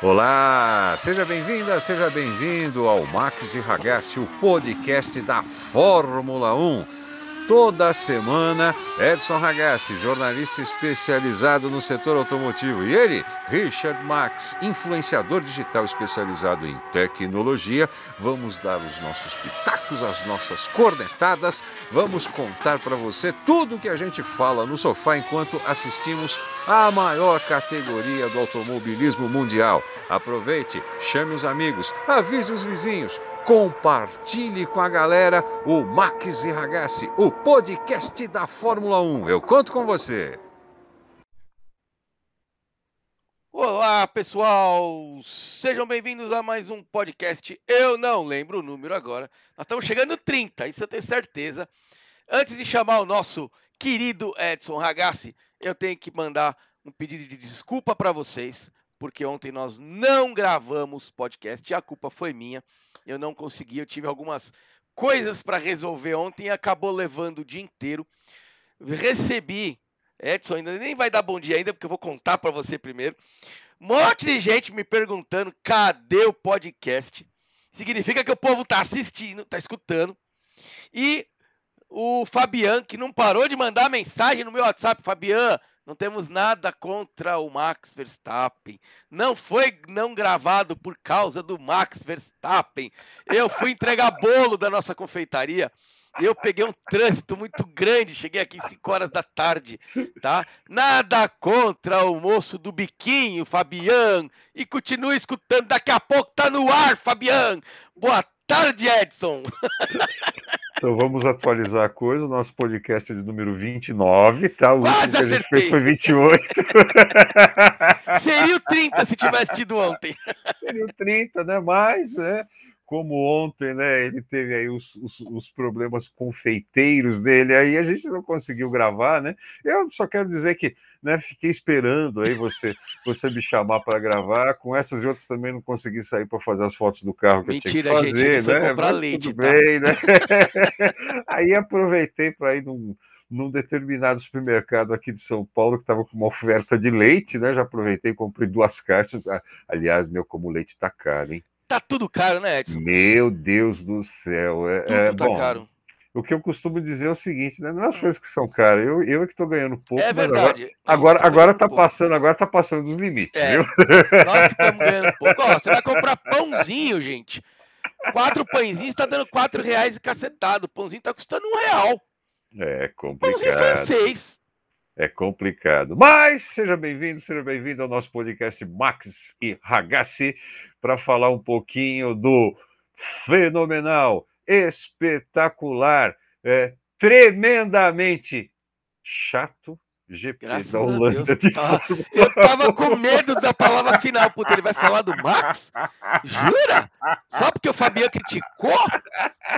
Olá, seja bem-vinda, seja bem-vindo ao Max e Ragazzi, o podcast da Fórmula 1. Toda semana, Edson Ragazzi, jornalista especializado no setor automotivo, e ele, Richard Max, influenciador digital especializado em tecnologia. Vamos dar os nossos pitacos, as nossas cornetadas, vamos contar para você tudo o que a gente fala no sofá enquanto assistimos a maior categoria do automobilismo mundial. Aproveite, chame os amigos, avise os vizinhos compartilhe com a galera o Max e Ragazzi, o podcast da Fórmula 1. Eu conto com você. Olá, pessoal! Sejam bem-vindos a mais um podcast. Eu não lembro o número agora. Nós estamos chegando no 30, isso eu tenho certeza. Antes de chamar o nosso querido Edson Ragazzi, eu tenho que mandar um pedido de desculpa para vocês, porque ontem nós não gravamos podcast e a culpa foi minha eu não consegui, eu tive algumas coisas para resolver ontem e acabou levando o dia inteiro. Recebi, Edson ainda nem vai dar bom dia ainda, porque eu vou contar para você primeiro. Um monte de gente me perguntando cadê o podcast. Significa que o povo tá assistindo, tá escutando. E o Fabian, que não parou de mandar mensagem no meu WhatsApp, Fabian, não temos nada contra o Max Verstappen. Não foi não gravado por causa do Max Verstappen. Eu fui entregar bolo da nossa confeitaria. Eu peguei um trânsito muito grande, cheguei aqui 5 horas da tarde, tá? Nada contra o moço do biquinho, Fabian, e continue escutando. Daqui a pouco tá no ar, Fabian. Boa tarde, Edson. Então vamos atualizar a coisa. O nosso podcast é de número 29, tá? O Quase último que a gente fez foi 28. Seria o 30 se tivesse tido ontem. Seria o 30, né? Mas, é, como ontem, né, ele teve aí os, os, os, problemas confeiteiros dele, aí a gente não conseguiu gravar, né? Eu só quero dizer que, né, fiquei esperando aí você você me chamar para gravar, com essas e outras também não consegui sair para fazer as fotos do carro que Mentira, eu tinha que fazer, gente, né? comprar Mas leite, tudo tá? bem, né? aí aproveitei para ir num num determinado supermercado aqui de São Paulo que estava com uma oferta de leite, né? Já aproveitei e comprei duas caixas. Aliás, meu, como o leite tá caro, hein? Tá tudo caro, né, Edson? Meu Deus do céu. É, tudo é, tá bom, caro. O que eu costumo dizer é o seguinte, né? Não é as hum. coisas que são caras. Eu, eu é que estou ganhando pouco. É verdade. Agora, agora, tá passando, agora tá passando dos limites, é. viu? Nós estamos ganhando pouco. Ó, você vai comprar pãozinho, gente. Quatro pãezinhos está dando quatro reais e cacetado. O pãozinho tá custando um real. É complicado. Pãozinho francês. É complicado. Mas seja bem-vindo, seja bem-vindo ao nosso podcast Max e Ragazzi para falar um pouquinho do fenomenal, espetacular, é, tremendamente chato GP Graças da Holanda. De ah, eu tava com medo da palavra final, puta, ele vai falar do Max? Jura? Só porque o Fabiano criticou?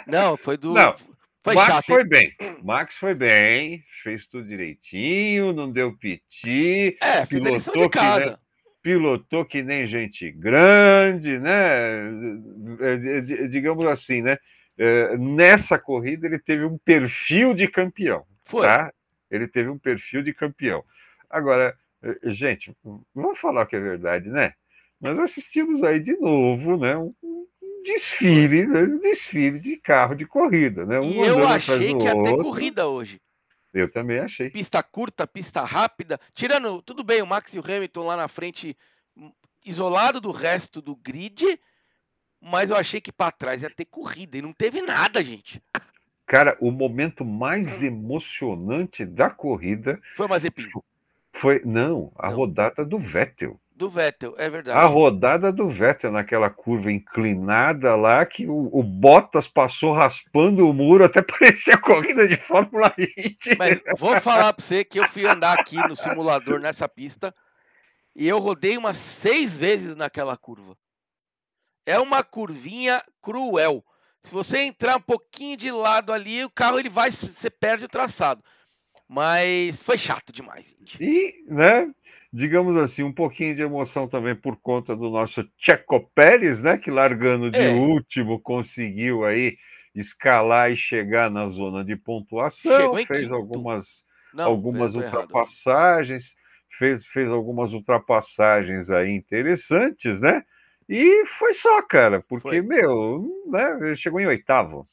Não, foi do. Não, foi Max chato, foi bem. Max foi bem, fez tudo direitinho, não deu piti. É, pilotou de casa. Pilotou que nem gente grande, né? É, é, digamos assim, né? É, nessa corrida ele teve um perfil de campeão. Foi. Tá? Ele teve um perfil de campeão. Agora, gente, vamos falar o que é verdade, né? Nós assistimos aí de novo, né? Um desfile, né? desfile de carro de corrida, né? Um e eu achei que ia ter corrida hoje. Eu também achei. Pista curta, pista rápida. Tirando, tudo bem, o Max e o Hamilton lá na frente, hum, isolado do resto do grid, mas eu achei que para trás ia ter corrida e não teve nada, gente. Cara, o momento mais emocionante da corrida foi o Mazepin. Foi, não, a não. rodada do Vettel do Vettel, é verdade. A rodada do Vettel naquela curva inclinada lá, que o, o Bottas passou raspando o muro, até parecia corrida de Fórmula 20. Mas vou falar para você que eu fui andar aqui no simulador nessa pista e eu rodei umas seis vezes naquela curva. É uma curvinha cruel. Se você entrar um pouquinho de lado ali, o carro ele vai, você perde o traçado. Mas foi chato demais, gente. E, né? Digamos assim, um pouquinho de emoção também por conta do nosso Checo Pérez, né? Que largando de é. último conseguiu aí escalar e chegar na zona de pontuação, fez algumas, Não, algumas ultrapassagens, fez, fez algumas ultrapassagens aí interessantes, né? E foi só, cara, porque, foi. meu, né, chegou em oitavo.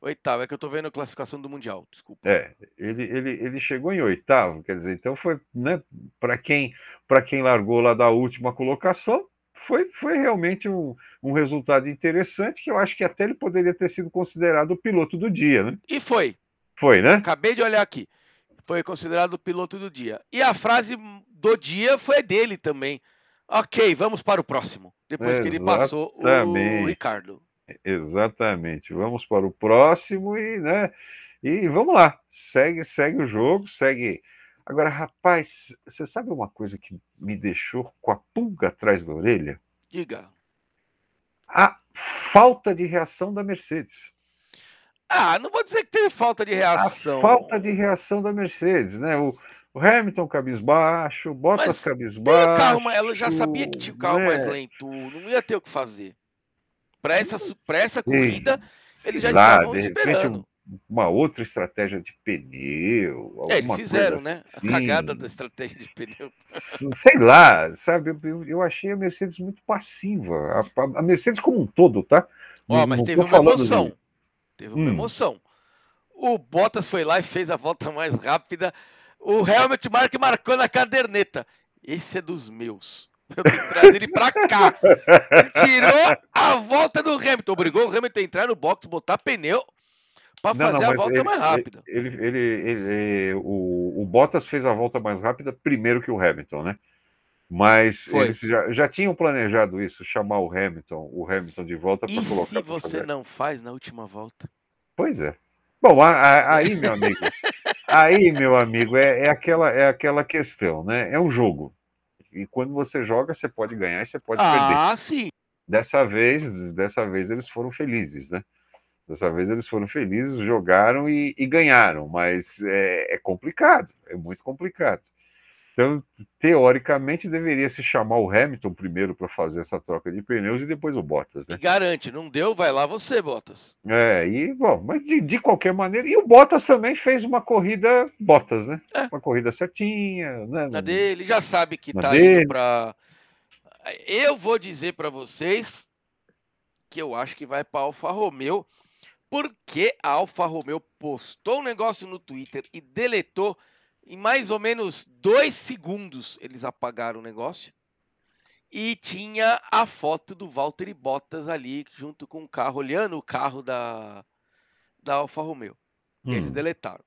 Oitavo, é que eu tô vendo a classificação do Mundial, desculpa. É, ele, ele, ele chegou em oitavo, quer dizer, então foi, né, para quem, quem largou lá da última colocação, foi, foi realmente um, um resultado interessante que eu acho que até ele poderia ter sido considerado o piloto do dia, né? E foi. Foi, né? Acabei de olhar aqui. Foi considerado o piloto do dia. E a frase do dia foi dele também. Ok, vamos para o próximo. Depois Exatamente. que ele passou o Ricardo. Exatamente. Vamos para o próximo e, né? E vamos lá. Segue, segue o jogo, segue. Agora, rapaz, você sabe uma coisa que me deixou com a pulga atrás da orelha? Diga. A falta de reação da Mercedes. Ah, não vou dizer que teve falta de reação. A falta de reação da Mercedes, né? O, o Hamilton cabisbaixo, Bottas Mas cabisbaixo. Calma, ela já sabia que tinha o carro né? mais lento, não ia ter o que fazer. Para essa, pra essa corrida, eles já lá, estavam esperando. Uma outra estratégia de pneu. É, eles fizeram, né? Assim. A cagada da estratégia de pneu. Sei lá, sabe? Eu, eu achei a Mercedes muito passiva. A, a Mercedes como um todo, tá? Ó, mas teve uma emoção. De... Teve uma hum. emoção. O Bottas foi lá e fez a volta mais rápida. O Helmut Mark marcou na caderneta. Esse é dos meus. Eu tenho que trazer ele pra cá. Ele tirou a volta do Hamilton. Obrigou o Hamilton a entrar no box, botar pneu para fazer não, a volta ele, mais rápida. Ele, ele, ele, o, o Bottas fez a volta mais rápida primeiro que o Hamilton, né? Mas Foi. eles já, já tinham planejado isso, chamar o Hamilton, o Hamilton de volta para colocar. E se você não faz na última volta? Pois é. Bom, aí, meu amigo, aí, meu amigo, é, é, aquela, é aquela questão, né? É um jogo. E quando você joga, você pode ganhar e você pode ah, perder. Ah, sim. Dessa vez, dessa vez eles foram felizes, né? Dessa vez eles foram felizes, jogaram e, e ganharam, mas é, é, complicado, é muito complicado. Então, teoricamente, deveria se chamar o Hamilton primeiro para fazer essa troca de pneus e depois o Bottas. Né? E garante, não deu, vai lá você, Bottas. É, e bom, mas de, de qualquer maneira, e o Bottas também fez uma corrida Bottas, né? É. Uma corrida certinha, né? Na dele, já sabe que tá dele. indo para. Eu vou dizer para vocês que eu acho que vai para Alfa Romeo, porque a Alfa Romeo postou um negócio no Twitter e deletou em mais ou menos dois segundos, eles apagaram o negócio. E tinha a foto do Valtteri Bottas ali, junto com o carro, olhando o carro da, da Alfa Romeo. Hum. Eles deletaram.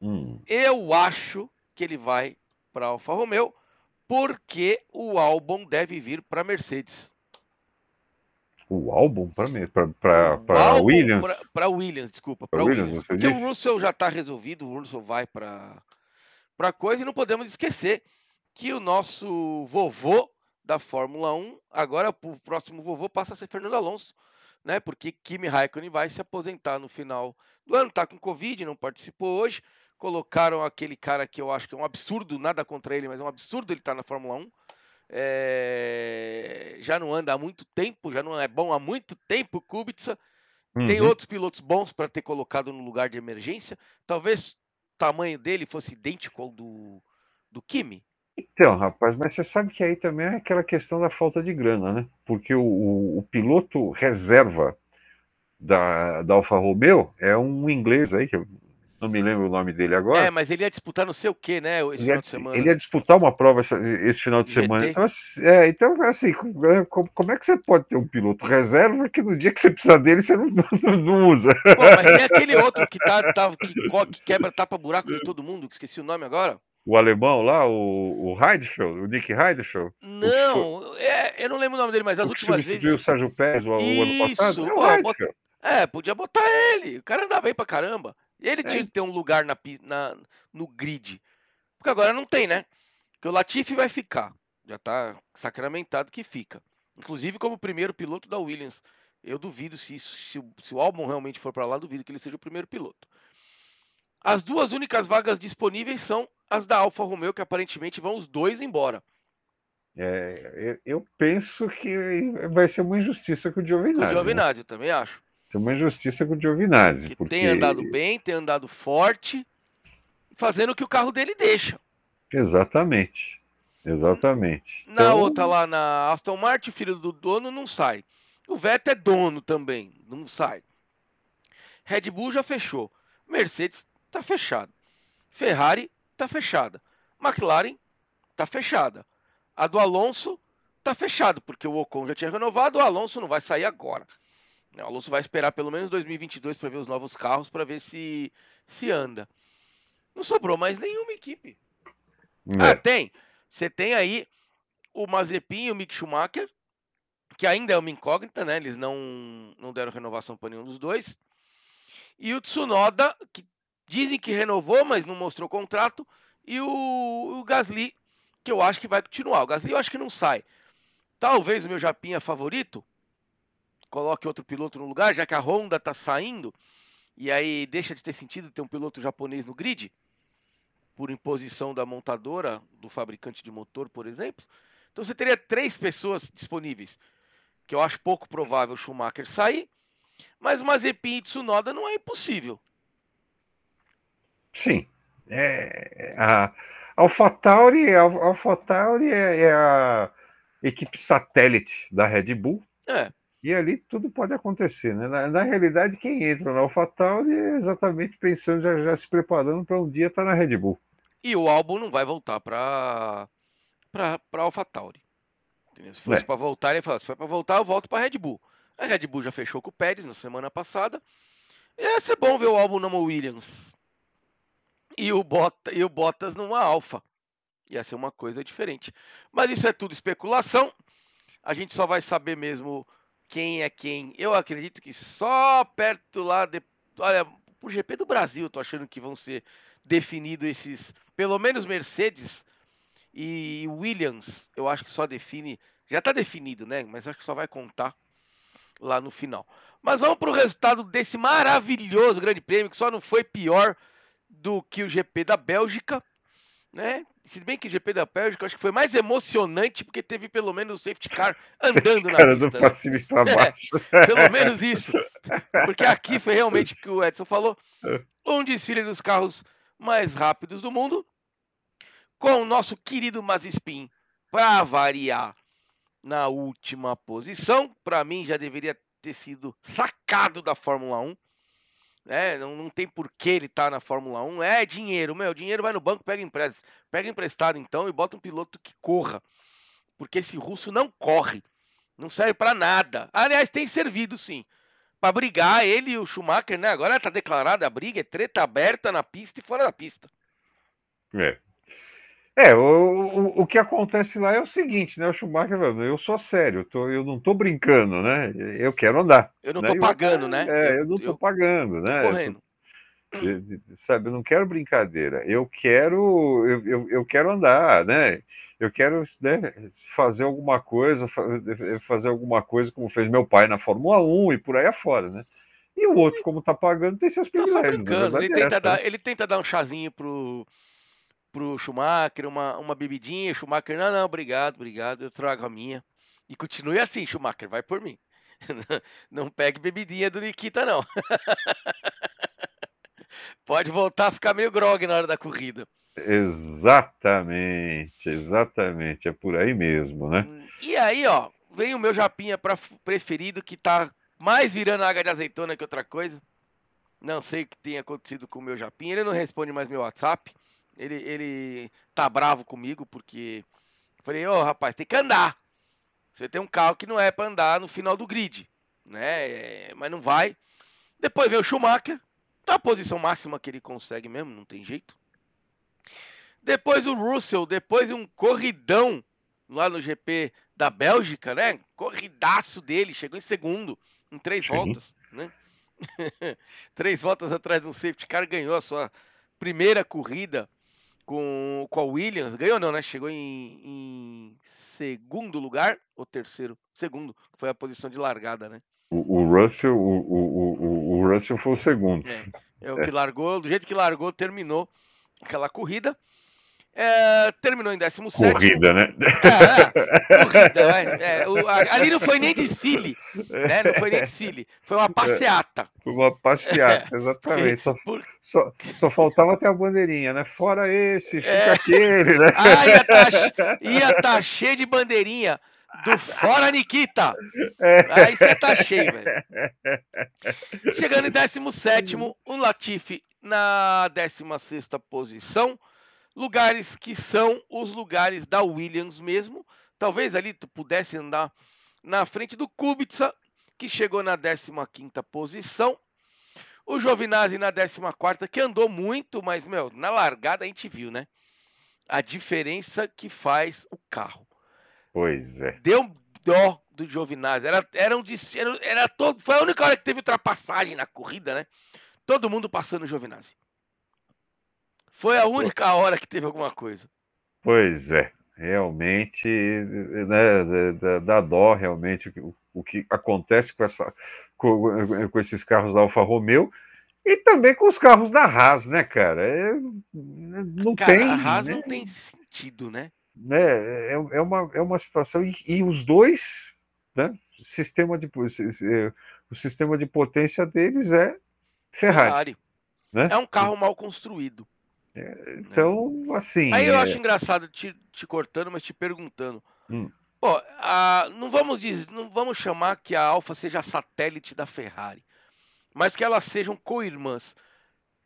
Hum. Eu acho que ele vai para a Alfa Romeo, porque o álbum deve vir para Mercedes. O álbum para Williams? Para Williams, desculpa. Para Williams, Williams porque disse? o Russell já está resolvido, o Russell vai para para coisa e não podemos esquecer que o nosso vovô da Fórmula 1, agora o próximo vovô passa a ser Fernando Alonso, né? Porque Kimi Raikkonen vai se aposentar no final do ano, tá com Covid, não participou hoje. Colocaram aquele cara que eu acho que é um absurdo, nada contra ele, mas é um absurdo ele estar tá na Fórmula 1. É... Já não anda há muito tempo, já não é bom há muito tempo, Kubica. Uhum. Tem outros pilotos bons para ter colocado no lugar de emergência. Talvez tamanho dele fosse idêntico ao do, do Kimi? Então, rapaz, mas você sabe que aí também é aquela questão da falta de grana, né? Porque o, o, o piloto reserva da, da Alfa Romeo é um inglês aí, que eu não me lembro o nome dele agora. É, mas ele ia disputar não sei o que, né? Esse ele final de semana. Ele ia disputar uma prova essa, esse final de semana. Então, assim, é, então, assim, é, como é que você pode ter um piloto reserva que no dia que você precisa dele você não, não, não usa? Pô, mas tem aquele outro que, tá, tá, que, que quebra tapa buraco de todo mundo, que esqueci o nome agora. O alemão lá, o, o o Nick Heidfeld? Não, o, é, eu não lembro o nome dele, mas as últimas vezes. o Sérgio Pérez o, o ano passado? É, é, podia botar ele. O cara andava bem pra caramba. Ele é. tinha que ter um lugar na, na, no grid. Porque agora não tem, né? Porque o Latifi vai ficar. Já está sacramentado que fica. Inclusive como primeiro piloto da Williams. Eu duvido se, se, se o álbum realmente for para lá, duvido que ele seja o primeiro piloto. As duas únicas vagas disponíveis são as da Alfa Romeo, que aparentemente vão os dois embora. É, eu penso que vai ser uma injustiça com o Giovinazzi. Com o Giovinazzi, né? eu também acho. Tem uma injustiça com o Giovinazzi. Que porque... tem andado bem, tem andado forte, fazendo o que o carro dele deixa. Exatamente. Exatamente. Na então... outra lá na Aston Martin, filho do dono não sai. O Vettel é dono também, não sai. Red Bull já fechou. Mercedes tá fechado. Ferrari tá fechada. McLaren tá fechada. A do Alonso tá fechado, porque o Ocon já tinha renovado, o Alonso não vai sair agora. O Alonso vai esperar pelo menos 2022 para ver os novos carros, para ver se se anda. Não sobrou mais nenhuma equipe. É. Ah, tem. Você tem aí o Mazepin e o Mick Schumacher, que ainda é uma incógnita, né? Eles não, não deram renovação para nenhum dos dois. E o Tsunoda, que dizem que renovou, mas não mostrou contrato. E o, o Gasly, que eu acho que vai continuar. O Gasly eu acho que não sai. Talvez o meu Japinha favorito coloque outro piloto no lugar, já que a Honda está saindo. E aí deixa de ter sentido ter um piloto japonês no grid, por imposição da montadora, do fabricante de motor, por exemplo. Então você teria três pessoas disponíveis, que eu acho pouco provável o Schumacher sair, mas o Mazepin e Tsunoda não é impossível. Sim. É, a AlphaTauri, a AlphaTauri é, é a equipe satélite da Red Bull. É. E ali tudo pode acontecer, né? Na, na realidade, quem entra na AlphaTauri é exatamente pensando, já, já se preparando para um dia estar tá na Red Bull. E o álbum não vai voltar para para AlphaTauri. Se fosse é. para voltar, ele falou: se for para voltar, eu volto para Red Bull. A Red Bull já fechou com o Pérez na semana passada. Ia ser bom ver o álbum numa Williams. E o, Bota, e o Bottas numa Alfa. Ia ser uma coisa diferente. Mas isso é tudo especulação. A gente só vai saber mesmo quem é quem. Eu acredito que só perto lá de. Olha, o GP do Brasil, tô achando que vão ser definidos esses. Pelo menos Mercedes e Williams. Eu acho que só define. Já tá definido, né? Mas acho que só vai contar lá no final. Mas vamos para o resultado desse maravilhoso Grande Prêmio, que só não foi pior do que o GP da Bélgica, né? Se bem que o GP da Bélgica acho que foi mais emocionante porque teve pelo menos o safety car andando na cara pista. Do né? para é, baixo. É, pelo menos isso. Porque aqui foi realmente o que o Edson falou, um desfile dos carros mais rápidos do mundo, com o nosso querido Mazespin para variar na última posição. Para mim já deveria ter sido sacado da Fórmula 1 né? Não, não tem por que ele tá na Fórmula 1. É dinheiro, meu. Dinheiro vai no banco, pega emprestado. Pega emprestado então e bota um piloto que corra. Porque esse russo não corre. Não serve para nada. Aliás, tem servido sim. Para brigar, ele e o Schumacher, né? Agora tá declarada a briga, é treta aberta na pista e fora da pista. É, é, o, o, o, que acontece lá é o seguinte, né? O Schumacher falando, eu sou sério, eu, tô, eu não tô brincando, né? Eu quero andar. Eu não né? tô pagando, né? É, eu não tô eu, pagando, né? Tô correndo. Eu, sabe, eu não quero brincadeira, eu quero, eu, eu, eu quero andar, né? Eu quero né, fazer alguma coisa, fazer alguma coisa como fez meu pai na Fórmula 1 e por aí afora, né? E o outro, como tá pagando, tem seus privilégios. Tá só brincando. Ele, tenta dar, né? ele tenta dar um chazinho pro, pro Schumacher, uma, uma bebidinha, Schumacher, não, não, obrigado, obrigado, eu trago a minha. E continue assim, Schumacher, vai por mim. Não pegue bebidinha do Nikita, não. Pode voltar a ficar meio grog na hora da corrida. Exatamente, exatamente, é por aí mesmo, né? E aí, ó, vem o meu japinha pra, preferido que tá mais virando água de azeitona que outra coisa. Não sei o que tem acontecido com o meu japinha, ele não responde mais meu WhatsApp. Ele, ele tá bravo comigo porque falei, ô oh, rapaz, tem que andar. Você tem um carro que não é para andar no final do grid, né? É, mas não vai. Depois vem o Schumacher, tá a posição máxima que ele consegue mesmo, não tem jeito. Depois o Russell, depois um corridão lá no GP da Bélgica, né? Corridaço dele, chegou em segundo, em três Sim. voltas, né? três voltas atrás do safety car, ganhou a sua primeira corrida com, com a Williams. Ganhou não, né? Chegou em, em segundo lugar, ou terceiro? Segundo, foi a posição de largada, né? O, o Russell, o, o, o, Russell foi o segundo. É, é o que largou, do jeito que largou, terminou aquela corrida. É, terminou em 17. Corrida, né? É, é, corrida, é, é, o, ali não foi nem desfile, né? Não foi nem desfile, foi uma passeata. Foi uma passeata, exatamente. Só, Por... só, só, faltava ter a bandeirinha, né? Fora esse, fica é. aquele, né? Ah, ia estar tá, tá cheio de bandeirinha do Fora Nikita. É. Aí você tá cheio, velho. Chegando em 17, o Latifi na 16 posição lugares que são os lugares da Williams mesmo. Talvez ali tu pudesse andar na frente do Kubica, que chegou na 15ª posição. O Giovinazzi na 14ª, que andou muito, mas, meu, na largada a gente viu, né? A diferença que faz o carro. Pois é. Deu dó do Giovinazzi. Era, era um era, era todo, foi a única hora que teve ultrapassagem na corrida, né? Todo mundo passando o Giovinazzi. Foi a única hora que teve alguma coisa. Pois é, realmente né, dá, dá dó realmente o, o, que acontece com, essa, com, com, esses carros da Alfa Romeo e também com os carros da Haas, né, cara? É, não cara, tem. A Haas né? não tem sentido, né? né? É, é, uma, é uma situação, e, e os dois, né? Sistema de, o sistema de potência deles é Ferrari. Ferrari. Né? É um carro mal construído. Então, assim. Aí eu é... acho engraçado te, te, cortando, mas te perguntando. Hum. Pô, a, não, vamos dizer, não vamos chamar que a Alfa seja satélite da Ferrari, mas que elas sejam co-irmãs.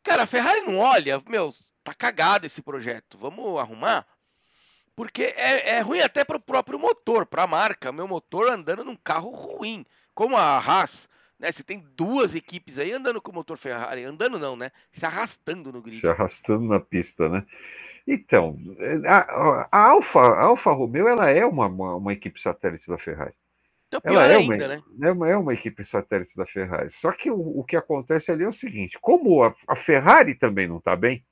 Cara, a Ferrari não olha, meu, tá cagado esse projeto, vamos arrumar? Porque é, é ruim até para o próprio motor, para a marca. Meu motor andando num carro ruim, como a Haas né? Você tem duas equipes aí andando com o motor Ferrari, andando não, né? Se arrastando no grid. Se arrastando na pista, né? Então, a, a Alfa, a Alfa Romeo, ela é uma, uma, uma equipe satélite da Ferrari. Então, pior ela é ainda, uma, né? É uma, é uma equipe satélite da Ferrari. Só que o, o que acontece ali é o seguinte: como a, a Ferrari também não está bem,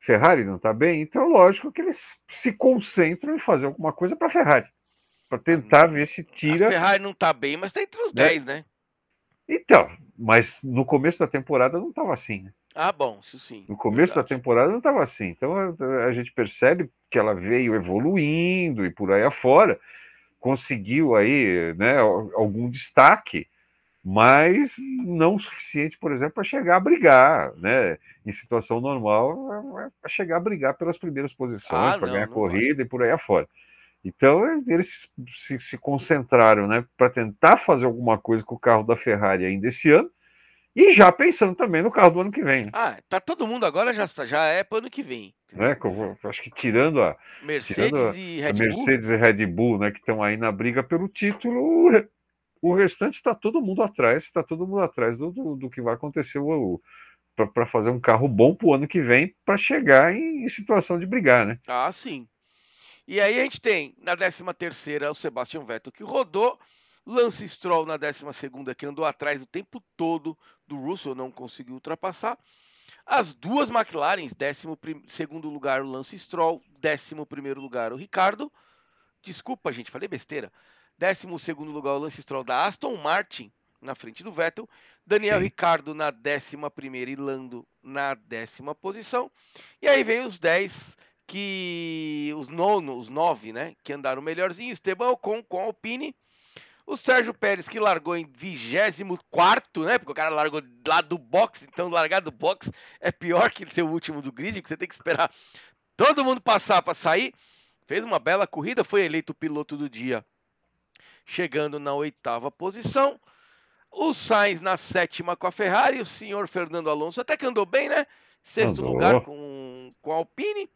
Ferrari não está bem, então lógico que eles se concentram em fazer alguma coisa para a Ferrari, para tentar ver se tira. A Ferrari não está bem, mas está entre os né? 10, né? Então, mas no começo da temporada não estava assim, né? Ah, bom, isso sim. No começo verdade. da temporada não estava assim. Então a, a, gente percebe que ela veio evoluindo e por aí afora, conseguiu aí né, algum destaque, mas não o suficiente, por exemplo, para chegar a brigar, né? Em situação normal, para chegar a brigar pelas primeiras posições, ah, para ganhar corrida vai. e por aí afora. Então eles se, se concentraram né, para tentar fazer alguma coisa com o carro da Ferrari ainda esse ano e já pensando também no carro do ano que vem. Né? Ah, tá todo mundo agora já, já é para o ano que vem. Né? Acho que tirando a Mercedes tirando a, e Red Bull, Mercedes e Red Bull, né, que estão aí na briga pelo título, o, o restante está todo mundo atrás, está todo mundo atrás do, do, do que vai acontecer para fazer um carro bom para o ano que vem para chegar em, em situação de brigar, né? Ah, sim. E aí a gente tem na 13 terceira o Sebastian Vettel que rodou, Lance Stroll na 12 segunda que andou atrás o tempo todo do Russell, não conseguiu ultrapassar. As duas McLarens, 12 segundo lugar o Lance Stroll, 11 primeiro lugar o Ricardo. Desculpa, gente, falei besteira. 12 segundo lugar o Lance Stroll da Aston Martin na frente do Vettel. Daniel Sim. Ricardo na 11 primeira e Lando na décima posição. E aí vem os 10 que os nono, os nove, né, que andaram melhorzinho, Esteban Ocon com Alpine, o Sérgio Pérez que largou em 24, né, porque o cara largou lá do box, então largar do box é pior que ser o último do grid, porque você tem que esperar todo mundo passar para sair. Fez uma bela corrida, foi eleito piloto do dia, chegando na oitava posição. O Sainz na sétima com a Ferrari, o senhor Fernando Alonso até que andou bem, né? Sexto andou. lugar com, com a Alpine.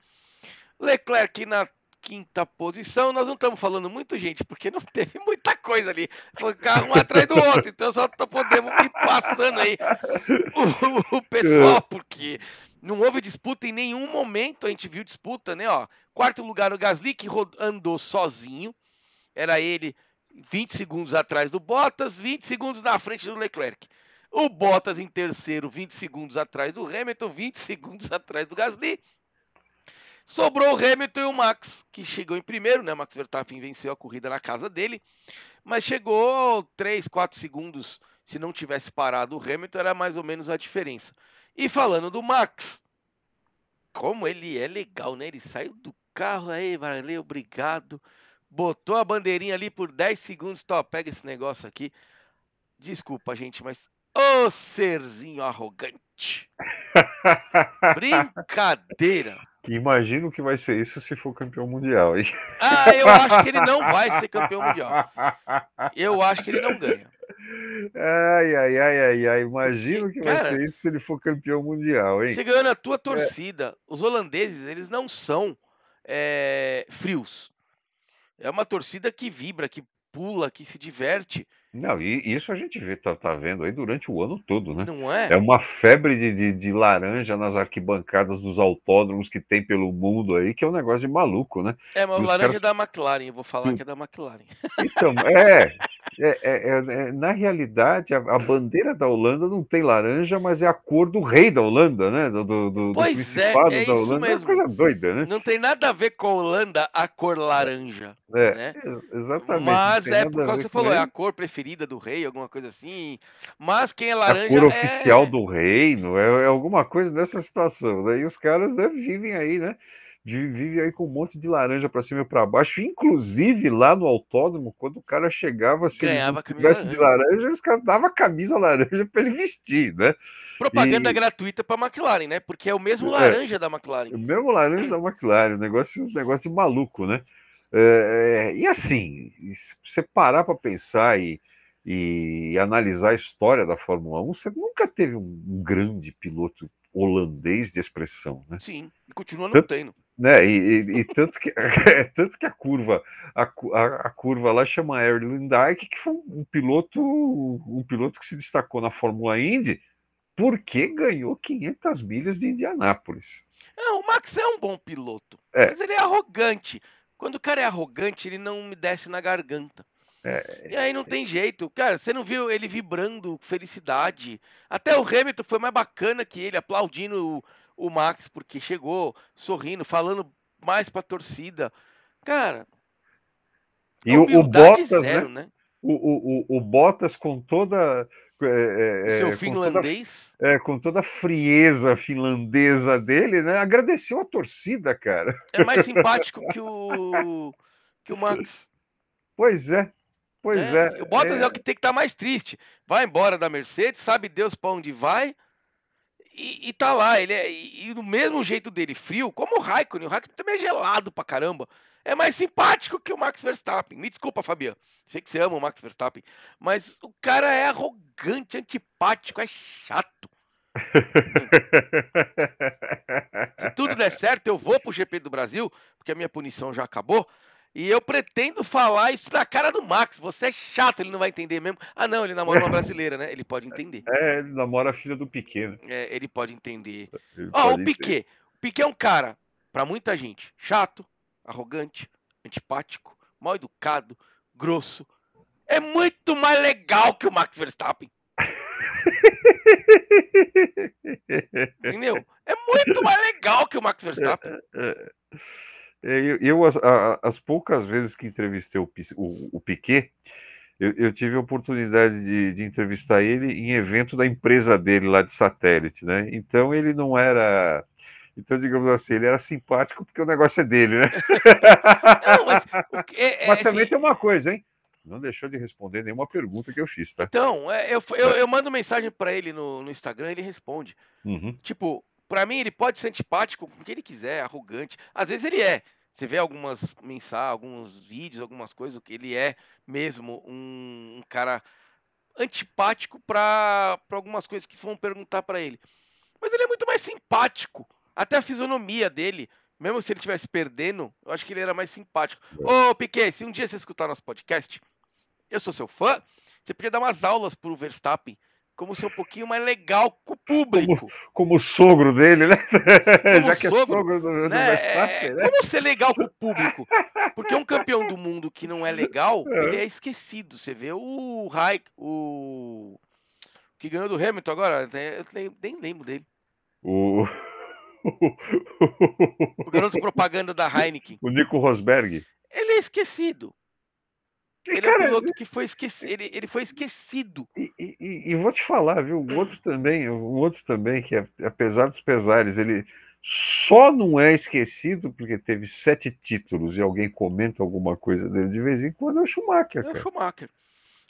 Leclerc na quinta posição. Nós não estamos falando muito, gente, porque não teve muita coisa ali. Foi carro um atrás do outro, então só podemos ir passando aí o, o, pessoal, porque não houve disputa em nenhum momento. A gente viu disputa, né? Ó, quarto lugar o Gasly, que andou sozinho. Era ele 20 segundos atrás do Bottas, 20 segundos na frente do Leclerc. O Bottas em terceiro, 20 segundos atrás do Hamilton, 20 segundos atrás do Gasly. Sobrou o Hamilton e o Max, que chegou em primeiro, né? Max Verstappen venceu a corrida na casa dele, mas chegou 3, 4 segundos. Se não tivesse parado o Hamilton, era mais ou menos a diferença. E falando do Max, como ele é legal, né? Ele saiu do carro aí, valeu, obrigado. Botou a bandeirinha ali por 10 segundos. Tó, pega esse negócio aqui. Desculpa, gente, mas. Ô serzinho arrogante! Brincadeira! Imagino que vai ser isso se for campeão mundial, hein? Ah, eu acho que ele não vai ser campeão mundial. Eu acho que ele não ganha. Ai, ai, ai, ai, ai. Imagino que Cara, vai ser isso se ele for campeão mundial, hein? Você ganhou na tua torcida. É. Os holandeses, eles não são é, frios. É uma torcida que vibra, que pula, que se diverte. Não, e isso a gente vê, tá, tá vendo aí durante o ano todo, né? Não é? É uma febre de, de, de, laranja nas arquibancadas dos autódromos que tem pelo mundo aí, que é um negócio de maluco, né? É, mas laranja caras... é da McLaren, eu vou falar que é da McLaren. Então, é, é, é, é na realidade, a, a, bandeira da Holanda não tem laranja, mas é a cor do rei da Holanda, né? Do, do, do, pois do principado é, da Holanda. É uma coisa doida, né? Não tem nada a ver com a Holanda a cor laranja. É, né? exatamente. Mas é por causa que você falou, é a cor preferida do rei, alguma coisa assim. Mas quem é laranja. A cor é... oficial do reino, é, é, alguma coisa dessa situação. Né? E os caras né, vivem aí, né? Vivem aí com um monte de laranja para cima e para baixo. Inclusive lá no autódromo, quando o cara chegava, se Ganhava tivesse de laranja, os caras davam camisa laranja para ele vestir, né? Propaganda e... gratuita para McLaren, né? Porque é o mesmo é. laranja é, da McLaren. O mesmo laranja da McLaren, negócio, negócio de maluco, né? É, é, e assim, se você parar para pensar e, e, analisar a história da Fórmula 1, você nunca teve um, grande piloto holandês de expressão, né? Sim, e continua não tanto, tendo. Né, e, e, e tanto, que, tanto que a curva a, a, a curva lá chama Erling Dyke, que foi um, um, piloto um piloto que se destacou na Fórmula Indy porque ganhou 500 milhas de Indianápolis. Não, o Max é um bom piloto, é. mas ele é arrogante. Quando o cara é arrogante, ele não me desce na garganta. É, e aí não tem jeito. Cara, você não viu ele vibrando felicidade. Até o Hamilton foi mais bacana que ele, aplaudindo o, o Max, porque chegou sorrindo, falando mais pra torcida. Cara. E o, Bottas, zero, né? né? O, o, o, Bottas com toda é, é, Seu finlandês? Com toda, é, com toda a frieza finlandesa dele, né? Agradeceu a torcida, cara. É mais simpático que o, que o Max. Pois é. Pois é. é. O Bottas é... é... o que tem que estar tá mais triste. Vai embora da Mercedes, sabe Deus para onde vai. E, e, tá lá, ele é e, do mesmo jeito dele, frio, como o Raikkonen. O Raikkonen também é gelado pra caramba é mais simpático que o Max Verstappen. Me desculpa, Fabiano. Sei que você ama o Max Verstappen, mas o cara é arrogante, antipático, é chato. Se tudo der certo, eu vou pro GP do Brasil, porque a minha punição já acabou. E eu pretendo falar isso na cara do Max. Você é chato, ele não vai entender mesmo. Ah, não, ele namora uma brasileira, né? Ele pode entender. É, ele namora a filha do Piquet. Né? É, ele pode entender. Ó, o Piquet. O Piquet é um cara, para muita gente, chato, arrogante, antipático, mal educado, grosso. É muito mais legal que o Max Verstappen. Entendeu? É muito mais legal que o Max Verstappen. Eu, eu as, as, poucas vezes que entrevistei o, o, o Piquet, eu, eu, tive a oportunidade de, de, entrevistar ele em evento da empresa dele lá de satélite, né? Então ele não era então, digamos assim, ele era simpático porque o negócio é dele, né? Não, mas, é, é, mas também assim... tem uma coisa, hein? Não deixou de responder nenhuma pergunta que eu fiz, tá? Então, é, eu, eu, eu mando mensagem para ele no, no Instagram ele responde. Uhum. Tipo, para mim ele pode ser antipático com quem ele quiser, arrogante. Às vezes ele é. Você vê algumas mensagens, alguns vídeos, algumas coisas, que ele é mesmo um, um cara antipático para algumas coisas que vão perguntar para ele. Mas ele é muito mais simpático até a fisionomia dele, mesmo se ele estivesse perdendo, eu acho que ele era mais simpático. Ô, Piquet, se um dia você escutar nosso podcast, eu sou seu fã, você podia dar umas aulas pro Verstappen como ser um pouquinho mais legal com o público. Como, como o sogro dele, né? Como Já que é sogro do, do né? Verstappen, né? Como ser legal com o público? Porque um campeão do mundo que não é legal, é. ele é esquecido. Você vê o Raik, o que ganhou do Hamilton agora, eu nem lembro dele. O o garoto propaganda da Heineken. O Nico Rosberg. Ele é esquecido. Ele cara, é um piloto que foi esquecido. Ele, ele foi esquecido. E, e, e, vou te falar, viu? O outro também, o outro também, que é, apesar dos pesares, ele só não é esquecido porque teve sete títulos e alguém comenta alguma coisa dele de vez em quando é o Schumacher. É o Schumacher.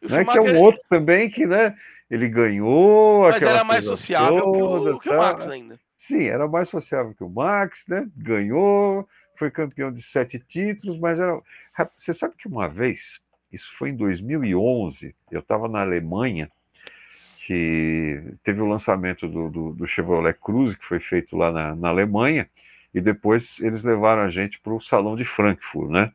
O né? Schumacher... Que é um outro também que, né? Ele ganhou. Mas era mais sociável toda, que, o, que o Max ainda. Sim, era mais sociável que o Max, né? Ganhou, foi campeão de sete títulos, mas era. Você sabe que uma vez, isso foi em 2011, eu estava na Alemanha que teve o lançamento do, do, do Chevrolet Cruze, que foi feito lá na, na Alemanha, e depois eles levaram a gente para o Salão de Frankfurt, né?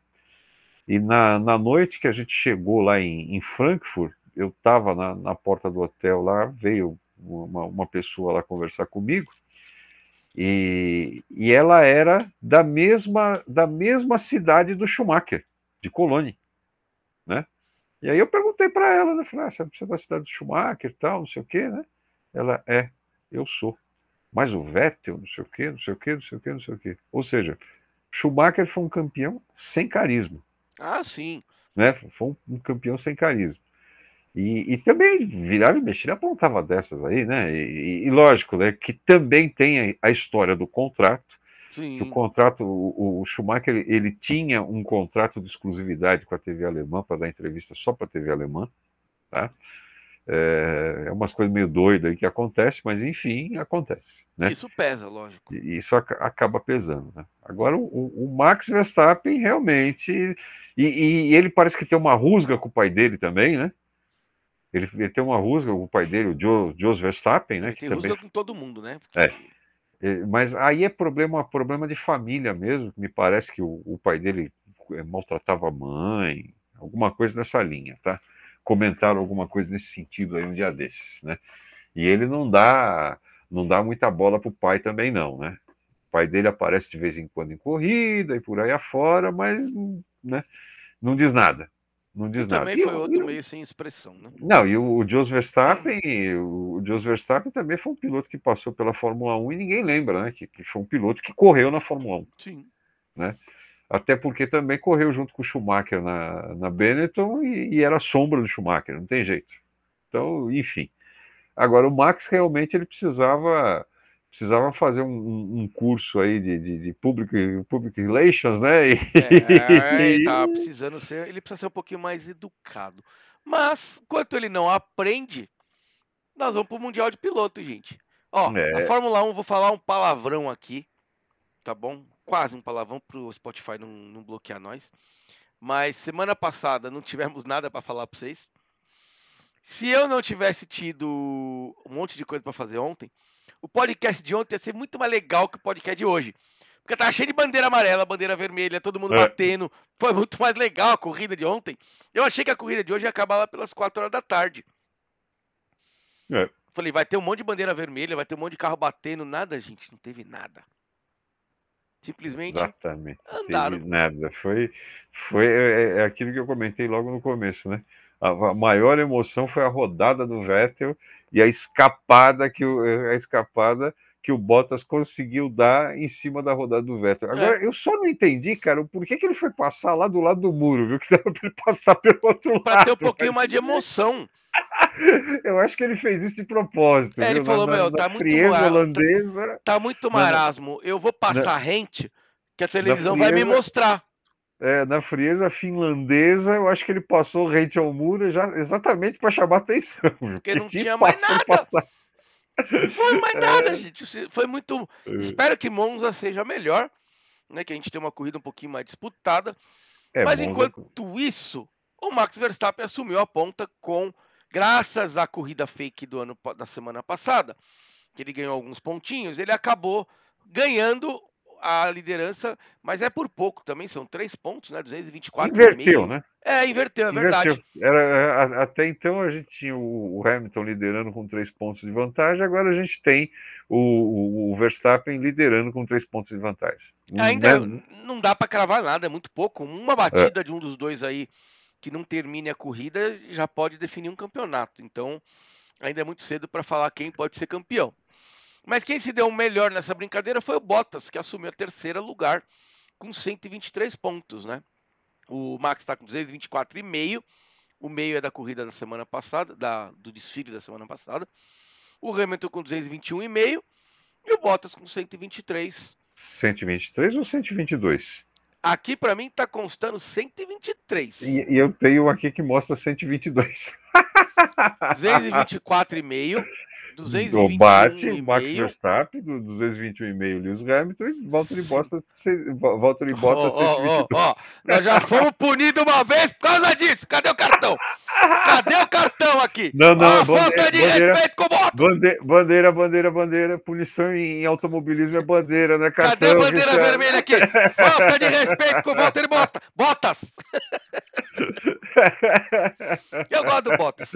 E na, na noite que a gente chegou lá em, em Frankfurt, eu estava na, na porta do hotel lá, veio uma, uma pessoa lá conversar comigo, e, e ela era da mesma, da mesma cidade do Schumacher, de Colônia? E aí eu perguntei para ela, né? Falei, ah, você é da cidade de Schumacher e tal, não sei o quê, né? Ela, é, eu sou. Mas o Vettel, não sei o quê, não sei o quê, não sei o quê, não sei o quê. Ou seja, Schumacher foi um campeão sem carisma. Ah, sim. Né? Foi um, um campeão sem carisma. E, e, também virava e mexia, apontava dessas aí, né? E, e, lógico, né, que também tem a, a história do contrato, Sim. o contrato, o, o Schumacher, ele, ele, tinha um contrato de exclusividade com a TV alemã para dar entrevista só para a TV alemã, tá? É, é umas coisas meio doidas aí que acontece, mas enfim, acontece. Né? Isso pesa, lógico. E isso ac acaba pesando. Né? Agora, o, o, Max Verstappen realmente. E, e, ele parece que tem uma rusga com o pai dele também, né? Ele, ele tem uma rusga com o pai dele, o Joe Verstappen, né? Ele tem que rusga também... com todo mundo, né? Porque... É. É, mas aí é problema, problema de família mesmo. Me parece que o, o pai dele é, maltratava a mãe, alguma coisa nessa linha, tá? Comentaram alguma coisa nesse sentido aí um dia desses, né? E ele não dá, não dá muita bola pro pai também não, né? O pai dele aparece de vez em quando em corrida e por aí afora, mas né, não diz nada. Não diz nada. Também foi e, outro e, meio sem expressão, né? Não, e o, o Jos Verstappen, o Jos Verstappen também foi um piloto que passou pela Fórmula 1 e ninguém lembra, né? Que, que foi um piloto que correu na Fórmula 1. Sim. Né? Até porque também correu junto com o Schumacher na, na Benetton e, e era sombra do Schumacher, não tem jeito. Então, enfim. Agora, o Max realmente ele precisava precisava fazer um, um curso aí de, de, de, public, public relations, né? E... É, ele tava precisando ser, ele precisa ser um pouquinho mais educado. Mas, enquanto ele não aprende, nós vamos pro Mundial de Piloto, gente. Ó, é. a Fórmula 1, vou falar um palavrão aqui, tá bom? Quase um palavrão pro Spotify não, não bloquear nós. Mas semana passada não tivemos nada para falar para vocês. Se eu não tivesse tido um monte de coisa para fazer ontem, o podcast de ontem ia ser muito mais legal que o podcast de hoje. Porque tava cheio de bandeira amarela, bandeira vermelha, todo mundo é. batendo. Foi muito mais legal a corrida de ontem. Eu achei que a corrida de hoje ia acabar lá pelas 4 horas da tarde. É. Falei, vai ter um monte de bandeira vermelha, vai ter um monte de carro batendo. Nada, gente, não teve nada. Simplesmente Exatamente. andaram. Teve nada. Foi, foi é, é, aquilo que eu comentei logo no começo, né? A, maior emoção foi a rodada do Vettel e a escapada que o, a escapada que o Bottas conseguiu dar em cima da rodada do Vettel. Agora, é. eu só não entendi, cara, por que, que ele foi passar lá do lado do muro, viu? Que dava para ele passar pelo outro lado. Para ter um pouquinho mais de emoção. Eu acho que ele fez isso de propósito. É, ele falou, na, meu, tá muito holandesa. Tá, tá muito marasmo. Eu vou passar na, rente que a televisão frieza, vai me mostrar. É, na frieza finlandesa, eu acho que ele passou rente ao muro já, exatamente para chamar atenção. Porque não tinha mais nada. Não foi mais nada, é. gente. Foi muito. É. Espero que Monza seja melhor, né? Que a gente tenha uma corrida um pouquinho mais disputada. É, Mas Monza... enquanto isso, o Max Verstappen assumiu a ponta com, graças à corrida fake do ano da semana passada, que ele ganhou alguns pontinhos, ele acabou ganhando a liderança, mas é por pouco também, são três pontos, né? 224. Inverteu, né? É, inverteu, é inverteu. verdade. Era, é, até então a gente tinha o Hamilton liderando com três pontos de vantagem, agora a gente tem o, o Verstappen liderando com três pontos de vantagem. Ainda não, não dá para cravar nada, é muito pouco. Uma batida é. de um dos dois aí que não termine a corrida já pode definir um campeonato. Então, ainda é muito cedo para falar quem pode ser campeão. Mas quem se deu melhor nessa brincadeira foi o Bottas, que assumiu a terceira lugar com 123 pontos, né? O Max está com 224,5. O meio é da corrida da semana passada, da, do desfile da semana passada. O Hamilton com 221,5. E o Bottas com 123. 123 ou 122? Aqui para mim tá constando 123. E, e eu tenho aqui que mostra 122. 224,5. 221 o bate, Max Verstappen, do 221,5 Lewis Hamilton e Valtteri Bottas, Valtteri Bottas oh, oh, oh, Nós já fomos punidos uma vez por causa disso. Cadê o cartão? Cadê o cartão aqui? Não, não, ah, bandeira, falta de bandeira, respeito com o Bottas. Bandeira, bandeira, bandeira, bandeira. Punição em automobilismo é bandeira, né, cartão? Cadê a bandeira vermelha aqui? Falta de respeito com o Valtteri Bottas. Bottas! Eu gosto do Bottas.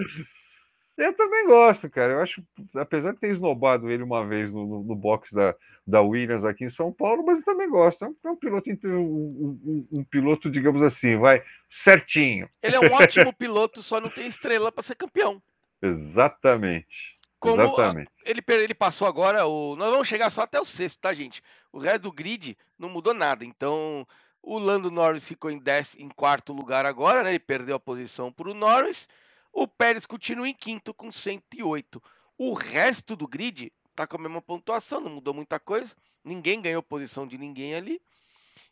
Eu também gosto, cara. Eu acho, apesar de ter esnobado ele uma vez no, no, no box da, da Williams aqui em São Paulo, mas eu também gosto. É um, é um piloto, um, um, um, piloto, digamos assim, vai certinho. Ele é um ótimo piloto, só não tem estrela para ser campeão. Exatamente. Como Exatamente. Ele, ele passou agora, o, nós vamos chegar só até o sexto, tá, gente? O resto do grid não mudou nada. Então, o Lando Norris ficou em, dez, em quarto lugar agora, né? Ele perdeu a posição para o Norris. O Pérez continua em quinto com 108. O resto do grid está com a mesma pontuação, não mudou muita coisa. Ninguém ganhou posição de ninguém ali.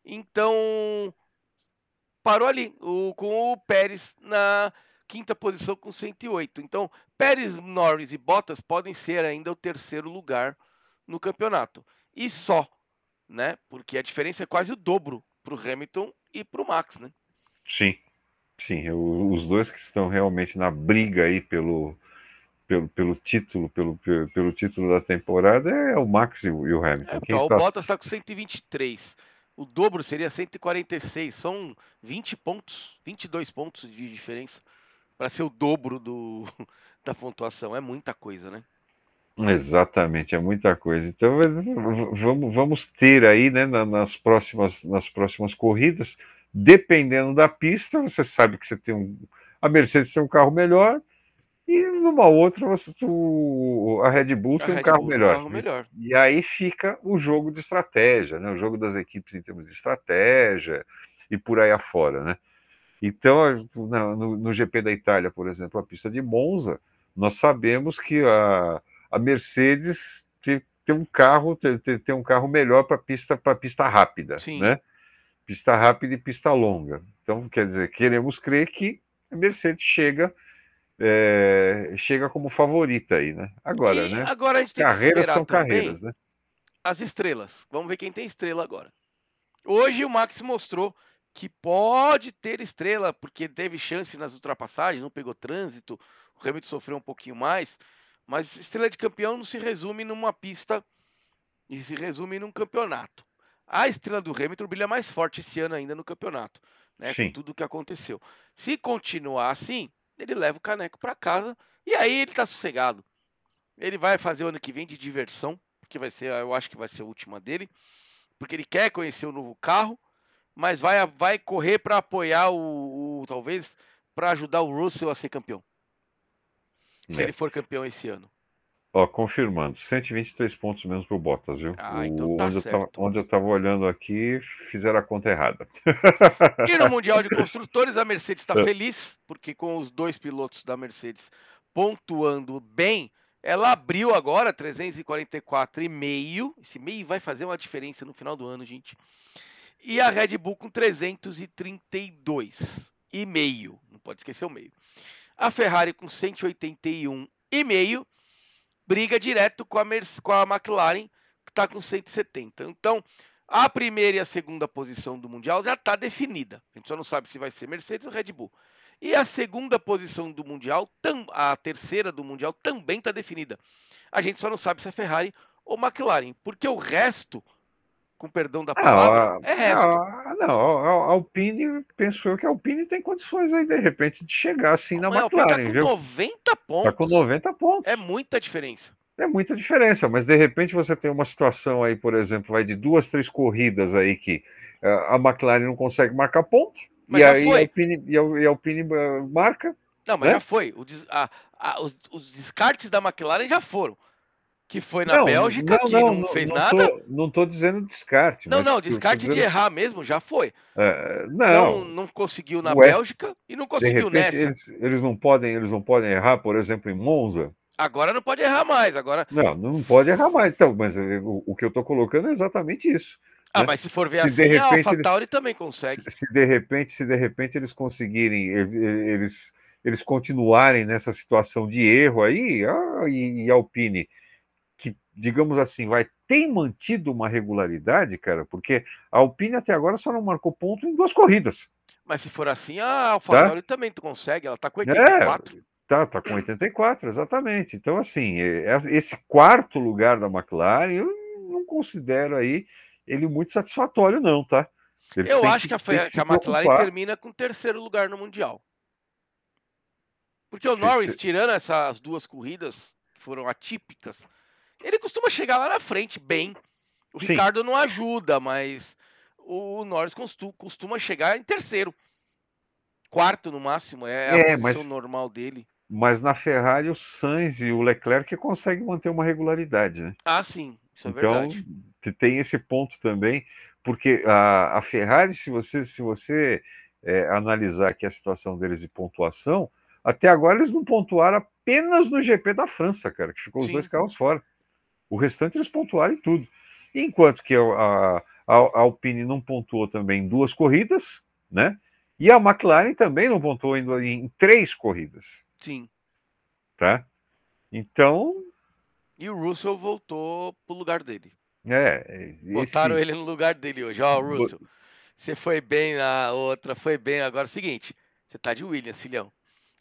Então, parou ali, o, com o Pérez na quinta posição com 108. Então, Pérez, Norris e Bottas podem ser ainda o terceiro lugar no campeonato. E só, né? Porque a diferença é quase o dobro para o Hamilton e para o Max, né? Sim. Sim, os dois que estão realmente na briga aí pelo, pelo, pelo título, pelo, pelo título da temporada é o Max e o Hamilton. É, tá... O Bottas está com 123. O dobro seria 146. São 20 pontos, 22 pontos de diferença para ser o dobro do, da pontuação. É muita coisa, né? Exatamente, é muita coisa. Então vamos, vamos ter aí né, nas, próximas, nas próximas corridas dependendo da pista, você sabe que você tem um. A Mercedes tem um carro melhor, e numa outra você, tu, a Red Bull a tem Red um carro, Bull, melhor. carro melhor. E aí fica o jogo de estratégia, né? O jogo das equipes em termos de estratégia e por aí afora, né? Então, no, no GP da Itália, por exemplo, a pista de Monza, nós sabemos que a, a Mercedes tem, tem um carro tem, tem um carro melhor para pista para pista rápida, Sim. né? Pista rápida e pista longa. Então, quer dizer, queremos crer que a Mercedes chega é, chega como favorita aí, né? Agora, e né? Agora a gente tem carreiras são carreiras, né? As estrelas. Vamos ver quem tem estrela agora. Hoje o Max mostrou que pode ter estrela, porque teve chance nas ultrapassagens, não pegou trânsito, o Hamilton sofreu um pouquinho mais, mas estrela de campeão não se resume numa pista e se resume num campeonato a estrela do Hamilton brilha mais forte esse ano ainda no campeonato, né? Sim. Com tudo o que aconteceu. Se continuar assim, ele leva o caneco para casa e aí ele tá sossegado. Ele vai fazer o ano que vem de diversão, porque vai ser, eu acho que vai ser a última dele, porque ele quer conhecer o novo carro, mas vai, vai correr para apoiar o, o talvez para ajudar o Russell a ser campeão. Se é. ele for campeão esse ano. Ó, confirmando, 123 pontos menos pro Bottas, viu? Ah, então tá onde, certo. Eu tava, onde eu tava olhando aqui, fizeram a conta errada. E no Mundial de Construtores, a Mercedes está é. feliz, porque com os dois pilotos da Mercedes pontuando bem, ela abriu agora 344,5. Esse meio vai fazer uma diferença no final do ano, gente. E a Red Bull com 332,5. Não pode esquecer o meio. A Ferrari com 181,5 briga direto com a, Mercedes, com a McLaren, que está com 170. Então, a primeira e a segunda posição do Mundial já está definida. A gente só não sabe se vai ser Mercedes ou Red Bull. E a segunda posição do Mundial, a terceira do Mundial, também está definida. A gente só não sabe se é Ferrari ou McLaren, porque o resto com perdão da palavra, é resto. Não, não, a Alpine, penso eu que a Alpine tem condições aí, de repente, de chegar assim na McLaren. Tá com viu? 90 pontos. Tá com 90 pontos. É muita diferença. É muita diferença, mas de repente você tem uma situação aí, por exemplo, vai de duas, três corridas aí que uh, a McLaren não consegue marcar pontos, mas e aí a Alpine, e a, e a Alpine uh, marca. Não, mas né? já foi. O, a, a, os, os descartes da McLaren já foram que foi na não, Bélgica, não, que não, não fez nada. Tô, não estou dizendo descarte. Não, não, descarte dizendo... de errar mesmo, já foi. É, não, não, conseguiu na Ué, Bélgica e não conseguiu nessa. Eles, eles, não podem, eles não podem errar, por exemplo, em Monza. Agora não pode errar mais. Agora. Não, não pode errar mais. Então, mas o, o que eu estou colocando é exatamente isso. Ah, né? mas se for ver se assim, de repente, a AlphaTauri eles, também consegue. Se, se, de repente, se de repente eles conseguirem, eles, eles continuarem nessa situação de erro aí, ah, e, e Alpine, digamos assim, vai ter mantido uma regularidade, cara, porque a Alpine até agora só não marcou ponto em duas corridas. Mas se for assim, a AlphaTauri tá? também consegue, ela tá com 84. É, Tá, tá com 84, exatamente. Então, assim, é, é, esse quarto lugar da McLaren, eu não considero aí ele muito satisfatório, não, tá? Eles eu acho que, que, a, que a McLaren termina com terceiro lugar no Mundial. Porque o Norris, tirando essas duas corridas que foram atípicas, ele costuma chegar lá na frente bem. O Sim. Ricardo não ajuda, mas o Norris costuma chegar em terceiro. Quarto no máximo, é a é, posição mas... normal dele. Mas na Ferrari, o Sainz e o Leclerc conseguem manter uma regularidade, né? Ah, sim, isso é então, verdade. tem esse ponto também, porque a, a Ferrari, se você, se você é, analisar aqui a situação deles de pontuação, até agora eles não pontuaram apenas no GP da França, cara, que ficou sim. os dois carros fora. O restante eles pontuaram em tudo. Enquanto que a, a, a Alpine não pontuou também em duas corridas, né? E a McLaren também não pontuou em, em três corridas. Sim. Tá? Então. E o Russell voltou pro lugar dele. É. Esse... Botaram ele no lugar dele hoje. Ó, oh, Russell. Você foi bem na outra, foi bem. Agora é o seguinte: você tá de Williams, filhão.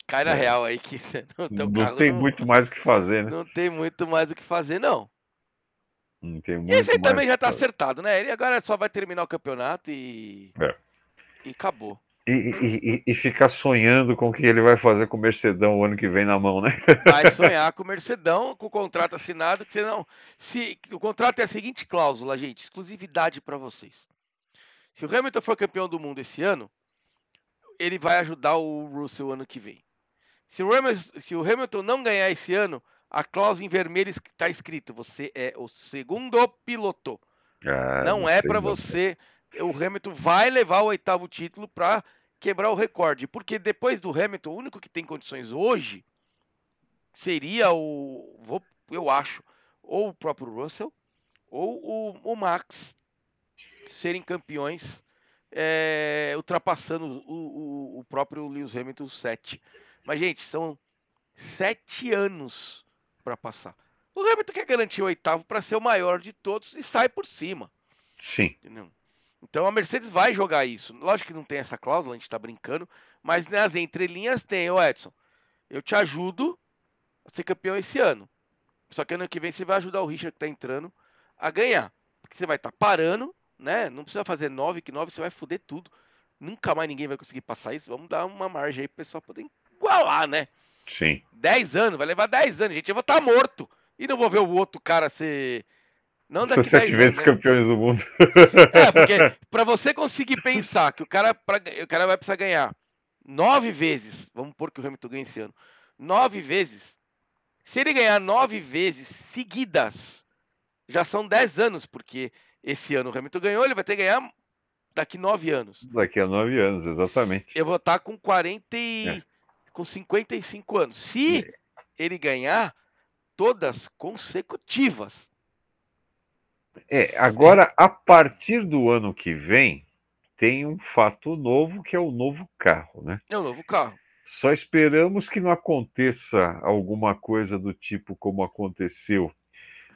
Cai na é. real aí que não, não tem não, muito mais o que fazer, né? Não tem muito mais o que fazer, não. Muito e esse aí também já tá acertado, né? Ele agora só vai terminar o campeonato e. É. E acabou e, e, e, ficar sonhando com o que ele vai fazer com o Mercedão o ano que vem na mão, né? Vai sonhar com o Mercedão, com o contrato assinado, que senão. Se, o contrato é a seguinte cláusula, gente, exclusividade para vocês. Se o Hamilton for campeão do mundo esse ano, ele vai ajudar o Russell ano que vem. Se o, Hamilton, se o Hamilton não ganhar esse ano, a cláusula em vermelho está escrito: você é o segundo piloto. Ah, não, não é para você. O Hamilton vai levar o oitavo título para quebrar o recorde. Porque depois do Hamilton, o único que tem condições hoje seria o. Vou, eu acho, ou o próprio Russell, ou o, o Max serem campeões, é, ultrapassando o, o, o, próprio Lewis Hamilton 7. Mas, gente, são sete anos para passar. O Hamilton quer garantir o oitavo para ser o maior de todos e sai por cima. Sim. Entendeu? Então a Mercedes vai jogar isso. Lógico que não tem essa cláusula, a gente está brincando, mas nas entrelinhas tem, ô Edson, eu te ajudo a ser campeão esse ano. Só que ano que vem você vai ajudar o Richard que está entrando a ganhar. Porque você vai estar tá parando, né? Não precisa fazer 9, que 9 você vai foder tudo. Nunca mais ninguém vai conseguir passar isso. Vamos dar uma margem aí pro pessoal poder igualar, né? Sim. 10 anos, vai levar 10 anos, gente. Eu vou estar tá morto. E não vou ver o outro cara ser não daqui Se sete vezes né? campeões do mundo. É, porque para você conseguir pensar que o cara, pra, o cara vai precisar ganhar nove vezes, vamos pôr que o Hamilton ganhe esse ano, nove vezes, se ele ganhar nove vezes seguidas, já são dez anos, porque esse ano o Hamilton ganhou, ele vai ter que ganhar daqui nove anos. Daqui a nove anos, exatamente. Eu vou estar com 40 e... É. com 55 anos. Se é. ele ganhar todas consecutivas, é, agora, a partir do ano que vem, tem um fato novo que é o novo carro, né? É o novo carro. Só esperamos que não aconteça alguma coisa do tipo como aconteceu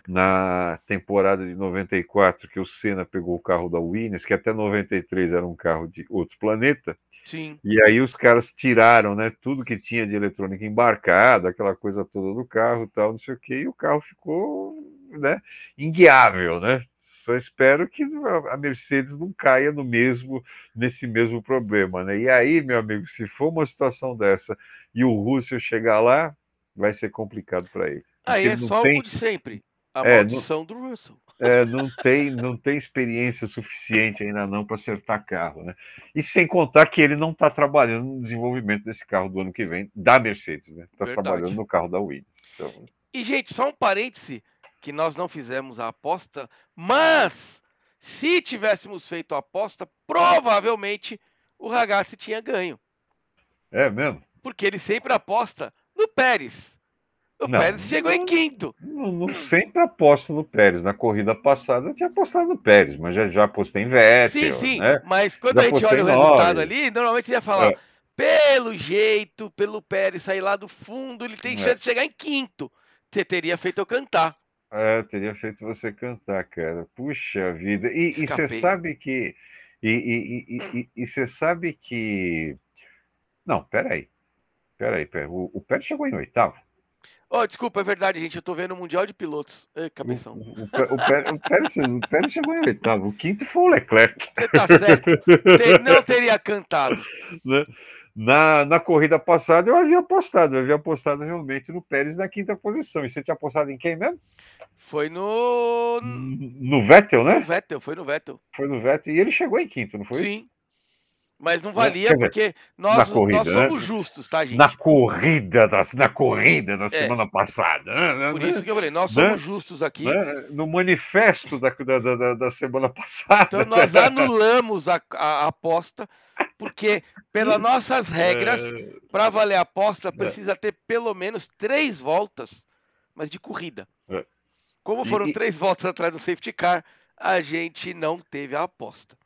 na temporada de 94, que o Senna pegou o carro da Williams, que até 93 era um carro de outro planeta. Sim. E aí os caras tiraram, né, tudo que tinha de eletrônica embarcada, aquela coisa toda do carro, tal, não sei o quê, e o carro ficou né, inguiável, né? Só espero que a Mercedes não caia no mesmo nesse mesmo problema, né? E aí, meu amigo, se for uma situação dessa e o Russell chegar lá, vai ser complicado para ele. Aí é só tem... o de sempre. A é, maldição não... do Russell. É, não tem, não tem experiência suficiente ainda não para acertar carro, né? E sem contar que ele não está trabalhando no desenvolvimento desse carro do ano que vem da Mercedes, né? Está trabalhando no carro da Williams. Então... E gente, só um parêntese que nós não fizemos a aposta, mas se tivéssemos feito a aposta, provavelmente o Ragazzi tinha ganho. É mesmo? Porque ele sempre aposta no Pérez. O não, Pérez chegou não, em quinto. Não, não, sempre aposto no Pérez. Na corrida passada eu tinha apostado no Pérez, mas já, já apostei em Vettel. Sim, sim. Né? Mas quando já a gente olha o resultado ali, normalmente você ia falar: é. pelo jeito, pelo Pérez sair lá do fundo, ele tem é. chance de chegar em quinto. Você teria feito eu cantar. É, teria feito você cantar, cara. Puxa vida. E você sabe que. E você sabe que. Não, peraí. Peraí, peraí. O, o Pérez chegou em oitavo. Oh, desculpa, é verdade, gente. Eu tô vendo o Mundial de Pilotos. Ei, cabeção. O, o, o, Pérez, o, Pérez, chegou em oitavo. O quinto foi o Leclerc. Você tá certo. Não teria cantado. Né? Na, na corrida passada eu havia apostado, eu havia apostado realmente no Pérez na quinta posição. E você tinha apostado em quem mesmo? Foi no. No Vettel, né? No Vettel, foi no Vettel. Foi no Vettel. E ele chegou em quinto, não foi? Sim. Isso? Mas não valia dizer, porque nós, corrida, nós somos né? justos, tá, gente? Na corrida da, na corrida da é. semana passada. Né? Por isso que eu falei, nós né? somos justos aqui. Né? No manifesto da, da, da, da, semana passada. Então nós anulamos a, a aposta, porque pelas nossas regras, é... para valer a aposta, é. precisa ter pelo menos três voltas, mas de corrida. É. Como foram e... três voltas atrás do safety car, a gente não teve a aposta.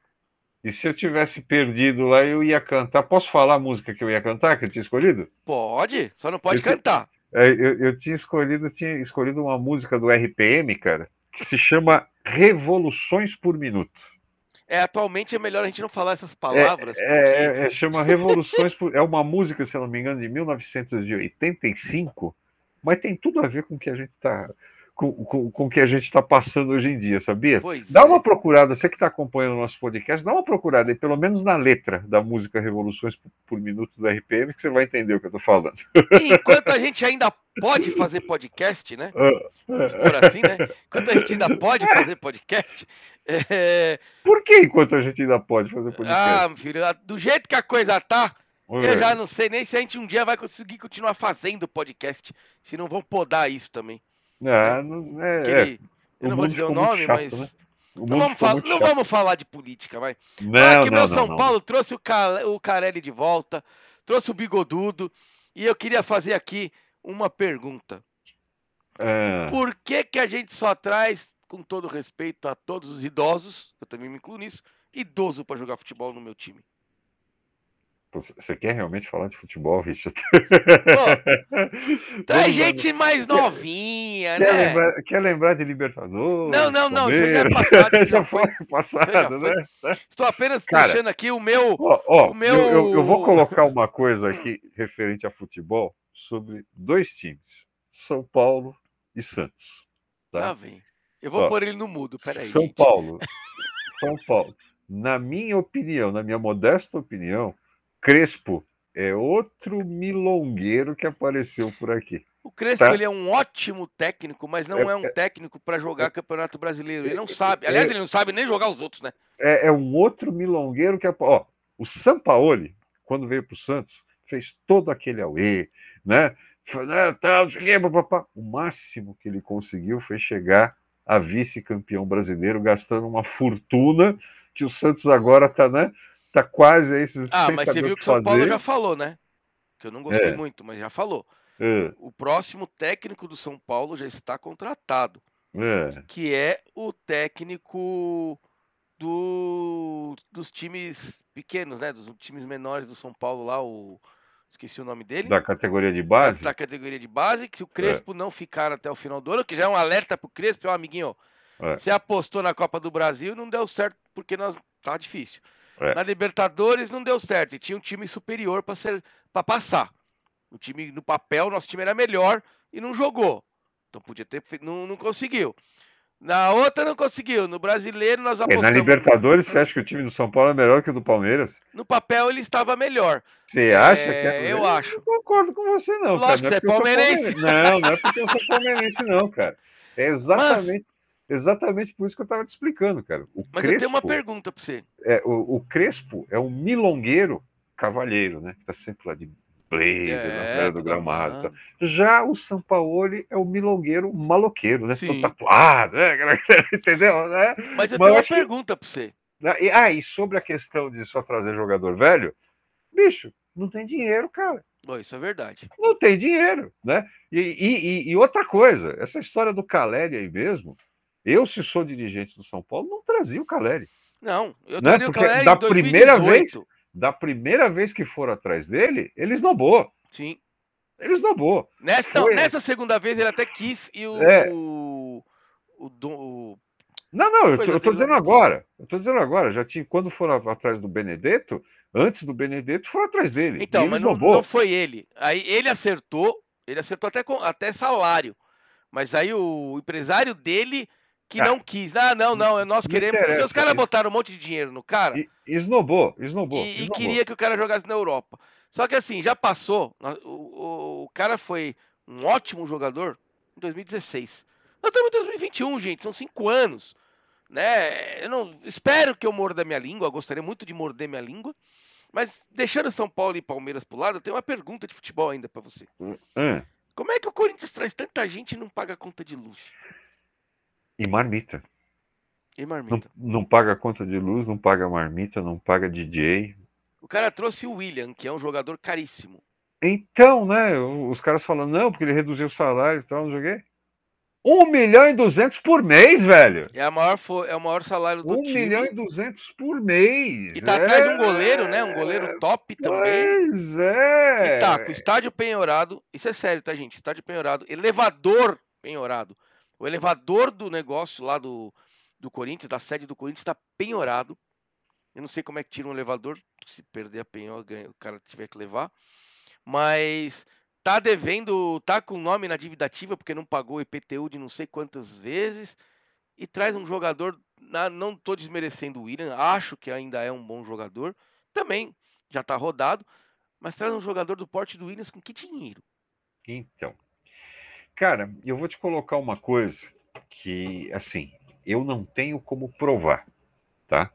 E se eu tivesse perdido lá, eu ia cantar. Posso falar a música que eu ia cantar, que eu tinha escolhido? Pode, só não pode eu cantar. É, eu, eu, tinha escolhido, tinha escolhido uma música do RPM, cara, que se chama Revoluções por Minuto. É, atualmente é melhor a gente não falar essas palavras. É, porque... é, é chama Revoluções por. É uma música, se eu não me engano, de 1985, mas tem tudo a ver com o que a gente está com, com, com o que a gente está passando hoje em dia, sabia? Pois dá é. uma procurada, você que está acompanhando o nosso podcast, dá uma procurada aí, pelo menos na letra da música Revoluções por, por Minuto do RPM, que você vai entender o que eu estou falando. enquanto a gente ainda pode fazer podcast, né? Vamos por assim, né? Enquanto a gente ainda pode fazer podcast. É... Por que enquanto a gente ainda pode fazer podcast? Ah, meu filho, do jeito que a coisa tá. Eu já não sei nem se a gente um dia vai conseguir continuar fazendo podcast, se não vão podar isso também. É, não, é, Aquele, é. Eu não vou dizer o nome, chato, mas. Né? Não vamos, falar, não vamos, falar, de política, vai. Não, ah, que não, meu São Paulo trouxe o, Cal, o Carelli de volta, trouxe o Bigodudo, e eu queria fazer aqui uma pergunta. É... Por que, que a gente só traz, com todo respeito a todos os idosos, eu também me incluo nisso, idoso para jogar futebol no meu time? Você quer realmente falar de futebol, Richard? Pô, gente mais novinha, quer, né? Quer lembrar, quer lembrar de Libertadores? Não, não, não, isso já é passado. já, já foi passado, já foi. né? Estou apenas Cara, deixando aqui o meu. Ó, ó, o meu... Eu, eu, eu, vou colocar uma coisa aqui referente a futebol sobre dois times: São Paulo e Santos. Tá, ah, vem. Eu vou ó, pôr ele no mudo, peraí. São gente. Paulo. São Paulo. Na minha opinião, na minha modesta opinião, Crespo é outro milongueiro que apareceu por aqui. O Crespo tá? ele é um ótimo técnico, mas não é, é um é, técnico para jogar é, Campeonato Brasileiro. Ele não sabe. Aliás, ele não sabe nem jogar os outros, né? É, é um outro milongueiro que. Ó, o Sampaoli, quando veio para o Santos, fez todo aquele auê, né? O máximo que ele conseguiu foi chegar a vice-campeão brasileiro, gastando uma fortuna que o Santos agora está, né? Tá quase aí. Ah, mas você viu que o São Paulo já falou, né? Que eu não gostei é. muito, mas já falou. É. O próximo técnico do São Paulo já está contratado. É. Que é o técnico do, dos times pequenos, né? Dos times menores do São Paulo lá, o. Esqueci o nome dele. Da categoria de base? Da, categoria de base, que se o Crespo é. não ficar até o final do ano, que já é um alerta pro Crespo, ó, amiguinho, é. você apostou na Copa do Brasil não deu certo porque nós tá difícil. É. Na Libertadores não deu certo e tinha um time superior para ser para passar. O time no papel, nosso time era melhor e não jogou. Então podia ter não, não conseguiu. Na outra não conseguiu. No brasileiro nós apostamos. na Libertadores você acha que o time do São Paulo é melhor que o do Palmeiras? No papel ele estava melhor. Você acha é, que é? Eu acho. Eu não concordo com você não. Lógico cara. Não é você é palmeirense. palmeirense. Não, não é porque eu sou palmeirense não, cara. É exatamente. Exatamente por isso que eu estava te explicando, cara. O Mas Crespo, eu tenho uma pergunta para você. É, o, o, Crespo é um milongueiro cavalheiro, né? Que está sempre lá de blazer, é, na beira do gramado. Tá. Já o Sampaoli é o milongueiro maloqueiro, né? Sim. Todo tatuado, né? entendeu? Né? Mas eu Mas tenho uma pergunta para você. Ah, e sobre a questão de só trazer jogador velho, bicho, não tem dinheiro, cara. Oh, isso é verdade. Não tem dinheiro, né? E, e, e outra coisa, essa história do Caleri aí mesmo, eu, se sou dirigente do São Paulo, não trazia o Caleri. Não, eu Né? traria o Caleri da em 2018. primeira vez- Da primeira vez que foram atrás dele, ele esnobou. Sim. Ele esnobou. Nessa, não, Foi- nessa segunda vez ele até quis e o. É. O, o, o- Não, não, eu eu tô dizendo agora. Eu tô dizendo agora. Já tinha, quando foram atrás do Benedetto, antes do Benedetto, foram atrás dele. Então, mas não, não foi ele. Aí ele acertou, ele acertou até, até salário. Mas aí o empresário dele que Ah. não quis. Ah, não, não, nós Não queremos. Porque os caras botaram um monte de dinheiro no cara. E, esnobou, esnobou. e, e esnobou. queria que o cara jogasse na Europa. Só que assim, já passou. nós- O, o- o cara foi um ótimo jogador em 2016. Nós estamos em 2021, gente. São cinco anos. Né? Eu não espero que eu morda minha língua. Gostaria muito de morder minha língua. Mas deixando São Paulo e Palmeiras pro lado, eu tenho uma pergunta de futebol ainda pra você. Ah, Como é que o Corinthians traz tanta gente e não paga conta de luz? E marmita. E Não, marmita? não paga conta de luz, não paga marmita, não paga DJ. O cara trouxe o William, que é um jogador caríssimo. Então, né? Os caras falam, não, porque ele reduziu o salário e tal, não joguei. 1 milhão e 200 por mês, velho. É, a maior, é o maior salário do 1 time. milhão e 200 por mês. E tá atrás de um É, goleiro, né? Um goleiro top também. Pois é. E tá, com o estádio penhorado. Isso é sério, tá, gente? Estádio penhorado. Elevador penhorado. O elevador do negócio lá do, do Corinthians, da sede do Corinthians, tá penhorado. Eu não sei como é que tira um elevador. Se perder a penhora, o cara tiver que levar. Mas tá devendo, tá com nome na dívida ativa, porque não pagou o IPTU de não sei quantas vezes. E traz um jogador. não tô desmerecendo o William, acho que ainda é um bom jogador. Também já tá rodado. Mas traz um jogador do porte do Williams com que dinheiro? Então, cara, eu vou te colocar uma coisa que, assim, eu não tenho como provar, tá?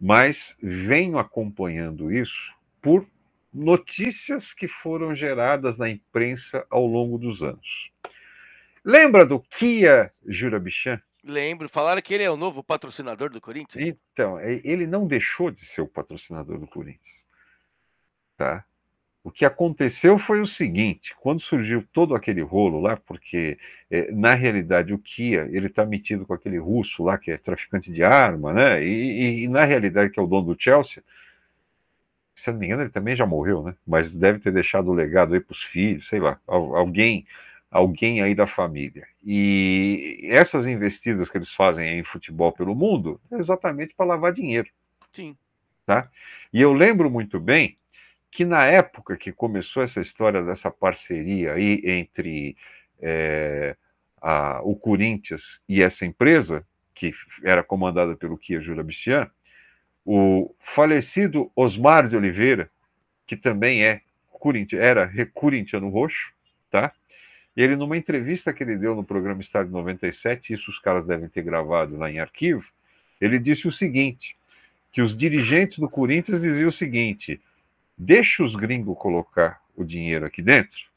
Mas venho acompanhando isso por notícias que foram geradas na imprensa ao longo dos anos. Lembra do Kia Jurabichan? Lembro, falaram que ele é o novo patrocinador do Corinthians. Então, é- ele não deixou de ser o patrocinador do Corinthians. Tá? O que aconteceu foi o seguinte: quando surgiu todo aquele rolo lá, porque eh, na realidade o Kia ele está metido com aquele russo lá que é traficante de arma, né? E, e- e na realidade que é o dono do Chelsea, se eu não me engano ele também já morreu, né? Mas deve ter deixado o legado aí para os filhos, sei lá, al- alguém, alguém aí da família. E essas investidas que eles fazem em futebol pelo mundo é exatamente para lavar dinheiro. Sim. E eu lembro muito bem que na época que começou essa história dessa parceria aí entre eh, a- o Corinthians e essa empresa, que era comandada pelo Kia Jurabichian, o falecido Osmar de Oliveira, que também é corinti- era re- corintiano roxo, tá? Ele, numa entrevista que ele deu no programa Estádio 97, isso os caras devem ter gravado lá em arquivo, ele disse o seguinte, que os dirigentes do Corinthians diziam o seguinte, deixa os gringos colocar o dinheiro aqui dentro,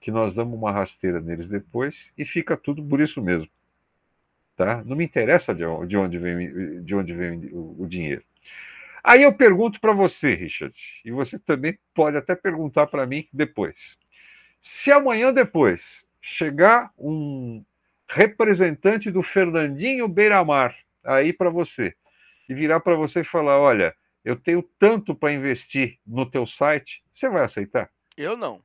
que nós damos uma rasteira neles depois e fica tudo por isso mesmo. Tá? Não me interessa de onde, de onde vem, de onde vem o, o dinheiro. Aí eu pergunto para você, Richard, e você também pode até perguntar para mim depois. Se amanhã depois chegar um representante do Fernandinho Beiramar aí para você e virar para você e falar, olha, eu tenho tanto para investir no teu site, você vai aceitar? Eu não.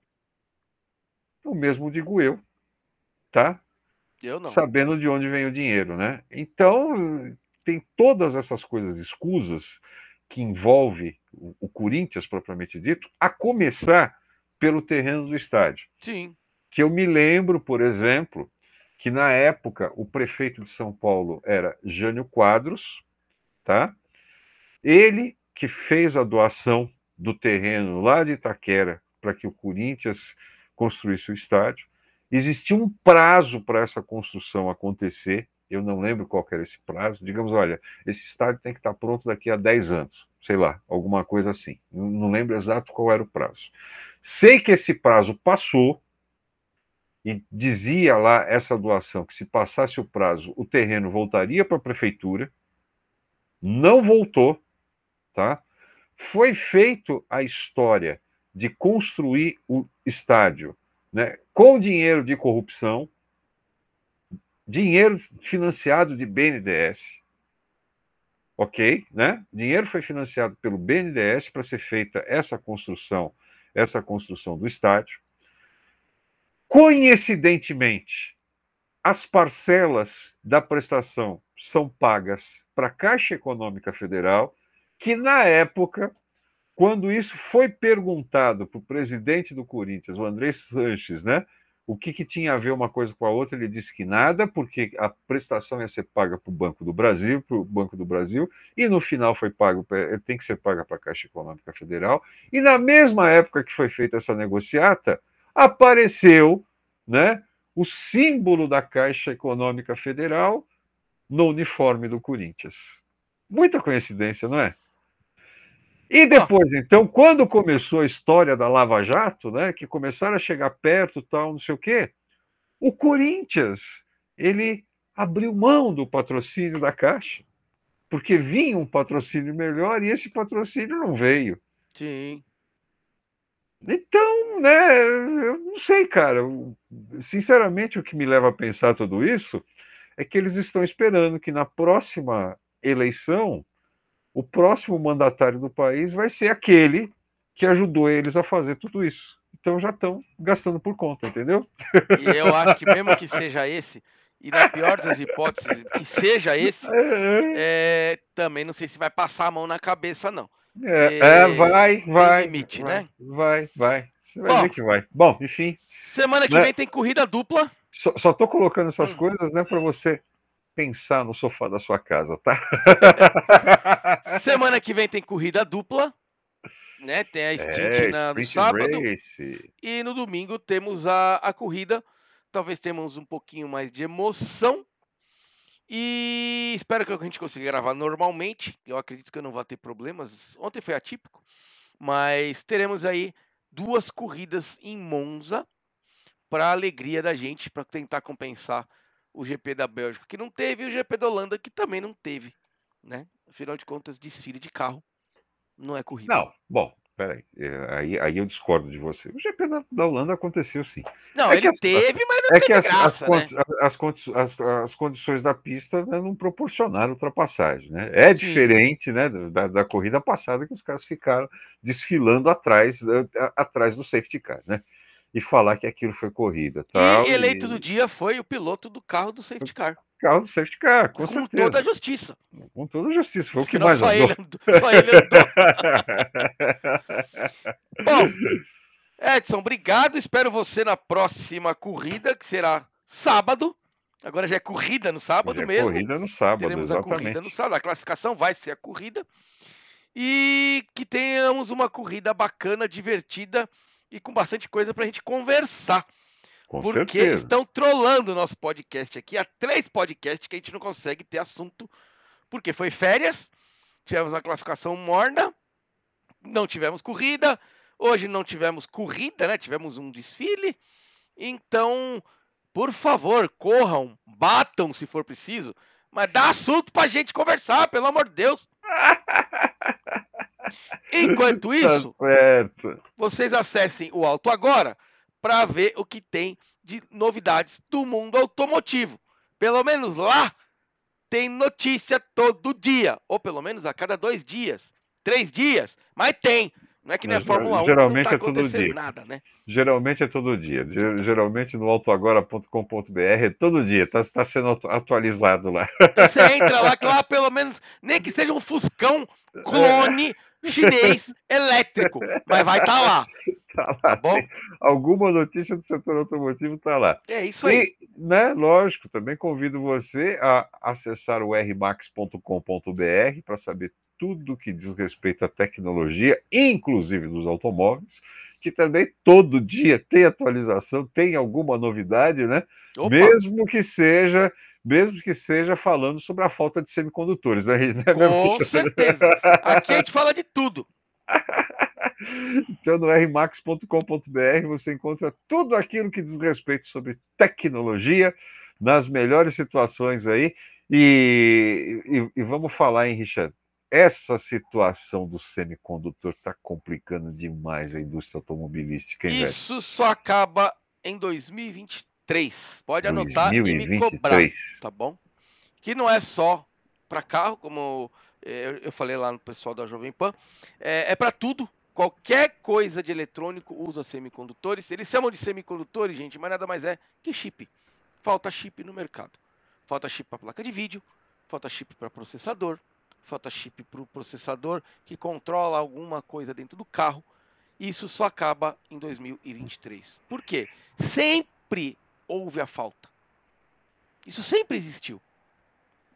O mesmo digo eu, tá? Eu não. Sabendo de onde vem o dinheiro, né? Então, tem todas essas coisas escusas que envolve o, o Corinthians propriamente dito, a começar pelo terreno do estádio. Sim. Que eu me lembro, por exemplo, que na época o prefeito de São Paulo era Jânio Quadros, tá? Ele que fez a doação do terreno lá de Itaquera para que o Corinthians construísse o estádio. Existia um prazo para essa construção acontecer, eu não lembro qual era esse prazo. Digamos, olha, esse estádio tem que estar pronto daqui a 10 anos, sei lá, alguma coisa assim. Não, lembro exato qual era o prazo. Sei que esse prazo passou, e dizia lá essa doação que se passasse o prazo, o terreno voltaria para a prefeitura. Não voltou, tá? Foi feito a história de construir o estádio, né, com dinheiro de corrupção, dinheiro financiado de BNDES, ok, né? Dinheiro foi financiado pelo BNDES para ser feita essa construção, essa construção do estádio. Coincidentemente, as parcelas da prestação são pagas para a Caixa Econômica Federal, que na época, quando isso foi perguntado para o presidente do Corinthians, o André Sanches, né? O que, que, tinha a ver uma coisa com a outra? Ele disse que nada, porque a prestação ia ser paga para o Banco do Brasil, para o Banco do Brasil, e no final foi pago, tem que ser paga para a Caixa Econômica Federal. E na mesma época que foi feita essa negociata, apareceu, né, o símbolo da Caixa Econômica Federal no uniforme do Corinthians. Muita coincidência, não é? E depois, então, quando começou a história da Lava Jato, né, que começaram a chegar perto, tal, não sei o quê, o Corinthians, ele abriu mão do patrocínio da Caixa, porque vinha um patrocínio melhor e esse patrocínio não veio. Sim. Então, né, eu não sei, cara. Sinceramente, o que me leva a pensar tudo isso é que eles estão esperando que na próxima eleição o próximo mandatário do país vai ser aquele que ajudou eles a fazer tudo isso. Então já estão gastando por conta, entendeu? E eu acho que mesmo que seja esse, e na pior das hipóteses, que seja esse, é, também não sei se vai passar a mão na cabeça, não. É, é vai, vai. limite, vai, né? Vai, vai. Você vai Bom, ver que vai. Bom, enfim. Semana que né? vem tem corrida dupla. Só, só tô colocando essas hum. coisas, né, para você pensar no sofá da sua casa, tá? Semana que vem tem corrida dupla, né? Tem a sprint é, na, no sábado race. e no domingo temos a, a corrida. Talvez temos um pouquinho mais de emoção e espero que a gente consiga gravar normalmente. Eu acredito que eu não vou ter problemas. Ontem foi atípico, mas teremos aí duas corridas em Monza para alegria da gente, para tentar compensar o GP da Bélgica, que não teve, e o GP da Holanda, que também não teve. Né? Afinal de contas, desfile de carro não é corrida. Não, bom, peraí. É, aí, aí eu discordo de você. O GP da, da Holanda aconteceu sim. Não, é ele as, teve, mas não é teve que as, graça, as, né? as, as, condições da pista né, não proporcionaram ultrapassagem. Né? É sim. diferente né, da, da corrida passada que os caras ficaram desfilando atrás, atrás do safety car. Né? E falar que aquilo foi corrida. Tal, e eleito e... do dia foi o piloto do carro do safety car. Carro do safety car, com, com certeza. toda a justiça. Com toda a justiça, foi o que mais só andou. Ele só ele andou. Bom, Edson, obrigado. Espero você na próxima corrida, que será sábado. Agora já é corrida no sábado é mesmo. Corrida no sábado, Teremos exatamente. a corrida no sábado. A classificação vai ser a corrida. E que tenhamos uma corrida bacana, divertida e com bastante coisa para a gente conversar. Com porque certeza. estão trollando o nosso podcast aqui. Há três podcasts que a gente não consegue ter assunto, porque foi férias, tivemos a classificação morna, não tivemos corrida, hoje não tivemos corrida, né? Tivemos um desfile. Então, por favor, corram, batam se for preciso, mas dá assunto pra gente conversar, pelo amor de Deus. Enquanto tá isso, tá vocês acessem o Auto Agora para ver o que tem de novidades do mundo automotivo. Pelo menos lá tem notícia todo dia, ou pelo menos a cada dois dias, três dias, mas tem. Não é que nem a Fórmula 1 geralmente não tá é todo dia. nada, né? Geralmente é todo dia. Geralmente no autoagora.com.br é todo dia. Está tá sendo atualizado lá. Então você entra lá, que lá pelo menos, nem que seja um Fuscão clone chinês elétrico, mas vai estar tá lá. Tá lá. Tá bom? Alguma notícia do setor automotivo está lá. É isso aí. E, né, lógico, também convido você a acessar o rmax.com.br para saber tudo que diz respeito à tecnologia, inclusive dos automóveis, que também todo dia tem atualização, tem alguma novidade, né? Opa. Mesmo que seja mesmo que seja falando sobre a falta de semicondutores. Né? Com certeza. Aqui a gente fala de tudo. Então, no rmax.com.br você encontra tudo aquilo que diz respeito sobre tecnologia, nas melhores situações aí. E, e, e vamos falar, hein, Richard? essa situação do semicondutor está complicando demais a indústria automobilística. Hein, Isso velho? só acaba em 2023. Pode anotar 2023. e me cobrar, tá bom? Que não é só para carro, como eh, eu falei lá no pessoal da Jovem Pan, é, é para tudo. Qualquer coisa de eletrônico usa semicondutores. Eles chamam de semicondutores, gente, mas nada mais é que chip. Falta chip no mercado. Falta chip para placa de vídeo, falta chip para processador, falta chip para o processador que controla alguma coisa dentro do carro. Isso só acaba em 2023. Por quê? Sempre houve a falta. Isso sempre existiu.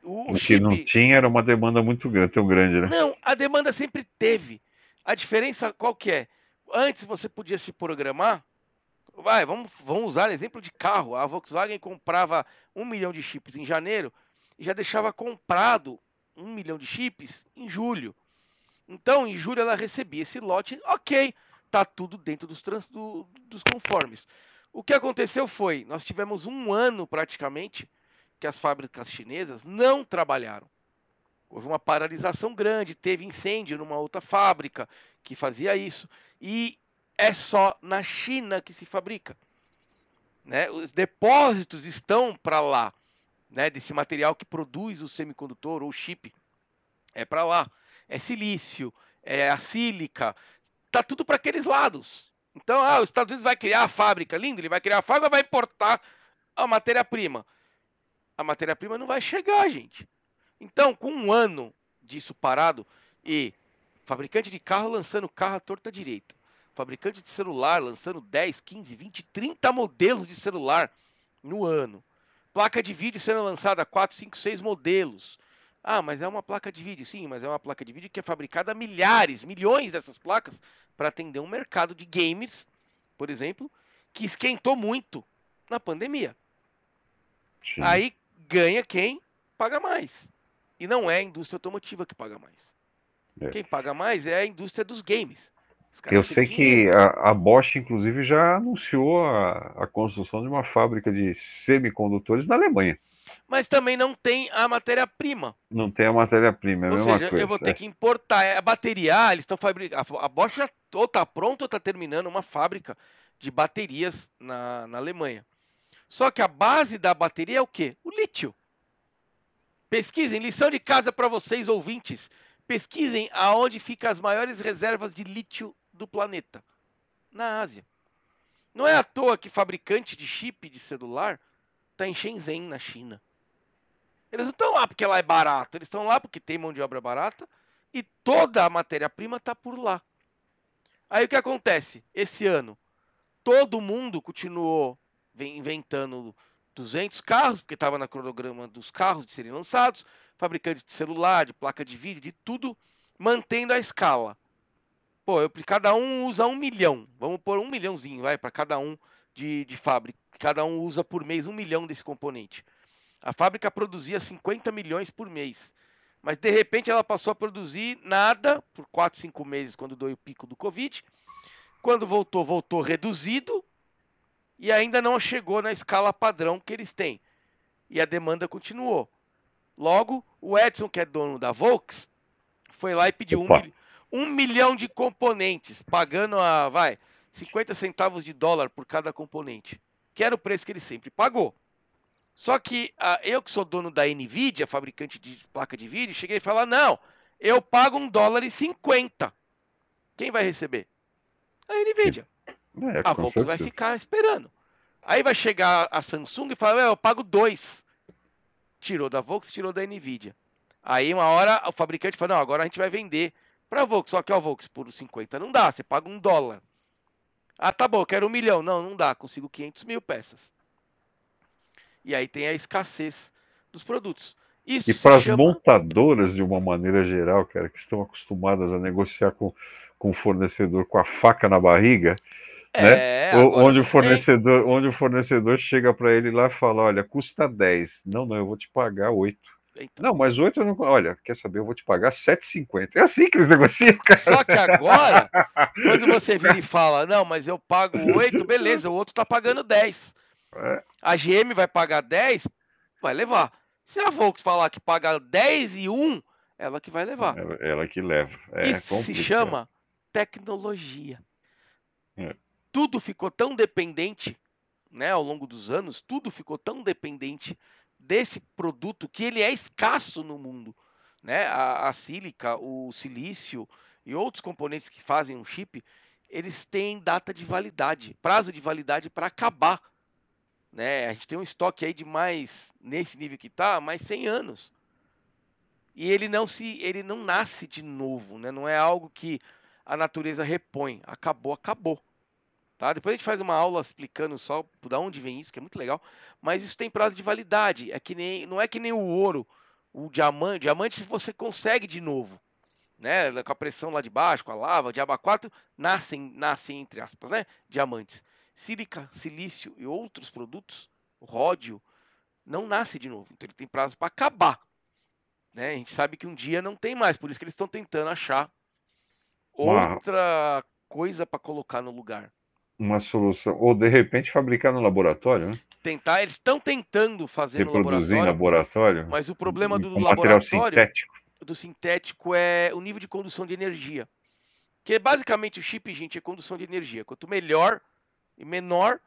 O, o chip... que não tinha era uma demanda muito grande, tão grande, né? Não, a demanda sempre teve. A diferença qual que é? Antes você podia se programar. Vai, vamos, vamos usar exemplo de carro. A Volkswagen comprava um milhão de chips em janeiro e já deixava comprado um milhão de chips em julho. Então, em julho ela recebia esse lote, ok, tá tudo dentro dos, trans, do, dos conformes. O que aconteceu foi, nós tivemos um ano praticamente que as fábricas chinesas não trabalharam. Houve uma paralisação grande, teve incêndio numa outra fábrica que fazia isso. E é só na China que se fabrica. Né? Os depósitos estão para lá, né? desse material que produz o semicondutor ou chip. É para lá. É silício, é a sílica, tá tudo para aqueles lados. Então, ah, os Estados Unidos vai criar a fábrica, lindo, ele vai criar a fábrica, vai importar a matéria-prima. A matéria-prima não vai chegar, gente. Então, com um ano disso parado e fabricante de carro lançando carro à torta direita, fabricante de celular lançando 10, 15, 20, 30 modelos de celular no ano, placa de vídeo sendo lançada 4, 5, 6 modelos. Ah, mas é uma placa de vídeo, sim, mas é uma placa de vídeo que é fabricada a milhares, milhões dessas placas para atender um mercado de gamers, por exemplo, que esquentou muito na pandemia. Sim. Aí ganha quem paga mais. E não é a indústria automotiva que paga mais. É. Quem paga mais é a indústria dos games. Eu sei que a, a, Bosch, inclusive, já anunciou a, a, construção de uma fábrica de semicondutores na Alemanha. Mas também não tem a matéria-prima. Não tem a matéria-prima, é a Ou mesma seja, coisa. Eu vou ter é. que importar. É, a bateria, ah, eles estão fabricando. A Bosch já ou está pronta ou está terminando uma fábrica de baterias na, na Alemanha. Só que a base da bateria é o quê? O lítio. Pesquisem, lição de casa para vocês ouvintes. Pesquisem aonde ficam as maiores reservas de lítio do planeta. Na Ásia. Não é à toa que fabricante de chip de celular está em Shenzhen, na China. Eles não estão lá porque lá é barato, eles estão lá porque tem mão de obra barata e toda a matéria-prima está por lá. Aí o que acontece? Esse ano, todo mundo continuou inventando 200 carros, porque estava na cronograma dos carros de serem lançados, fabricante de celular, de placa de vídeo, de tudo, mantendo a escala. Pô, eu, cada um usa um milhão. Vamos pôr um milhãozinho, vai, para cada um de, de fábrica. Cada um usa por mês um milhão desse componente. A fábrica produzia 50 milhões por mês. Mas de repente ela passou a produzir nada por 4, 5 meses quando deu o pico do Covid. Quando voltou, voltou reduzido e ainda não chegou na escala padrão que eles têm. E a demanda continuou. Logo, o Edson, que é dono da Volks, foi lá e pediu um, um, milhão de componentes, pagando a, vai, 50 centavos de dólar por cada componente, que era o preço que ele sempre pagou. Só que a, eu que sou dono da Nvidia, fabricante de placa de vídeo, cheguei e falei, não, eu pago um dólar e 50. Quem vai receber? A Nvidia. É, a Volkswagen vai ficar esperando. Aí vai chegar a Samsung e fala, eu pago dois. Tirou da Volkswagen, tirou da Nvidia. Aí uma hora o fabricante fala, não, agora a gente vai vender para a Volkswagen. Só que a Volkswagen por 50 não dá, você paga um dólar. Ah, tá bom, quero um milhão. Não, não dá, consigo 500 mil peças. E aí tem a escassez dos produtos. Isso e para as chama... montadoras, de uma maneira geral, cara, que estão acostumadas a negociar com, com o fornecedor com a faca na barriga, né? É, onde, o fornecedor, onde o fornecedor chega para ele lá e fala: Olha, custa 10. Não, não, eu vou te pagar 8. Então. Não, mas 8 eu não. Olha, quer saber? Eu vou te pagar 7,50. É assim que eles negociam, cara. Só que agora, quando você vira e fala: Não, mas eu pago 8, beleza, o outro tá pagando 10. É. A GM vai pagar 10, vai levar. Se a Volks falar que paga 10 e 1, ela que vai levar. Ela, ela que leva. É Isso se complicado. chama tecnologia. É. Tudo ficou tão dependente, né, ao longo dos anos, tudo ficou tão dependente desse produto que ele é escasso no mundo, né? A, a sílica, o silício e outros componentes que fazem um chip, eles têm data de validade, prazo de validade para acabar. Né? A gente tem um estoque aí de mais, nesse nível que está, mais 100 anos. E ele não se, ele não nasce de novo, né? Não é algo que a natureza repõe. Acabou, acabou. Tá? Depois a gente faz uma aula explicando só de onde vem isso, que é muito legal. Mas isso tem prazo de validade. É que nem, não é que nem o ouro, o diamante. Diamante você consegue de novo né, com a pressão lá de baixo, com a lava, diaba 4, nascem, nascem entre aspas, né, diamantes. Sílica, silício e outros produtos, ródio, não nasce de novo. Então ele tem prazo para acabar. Né? A gente sabe que um dia não tem mais, por isso que eles estão tentando achar outra coisa para colocar no lugar. Uma solução, ou de repente fabricar no laboratório, né? Tentar, eles estão tentando fazer Reproduzir no laboratório, laboratório. mas o problema do laboratório sintético. do sintético é o nível de condução de energia. Que basicamente o chip, gente, é condução de energia. Quanto melhor menor,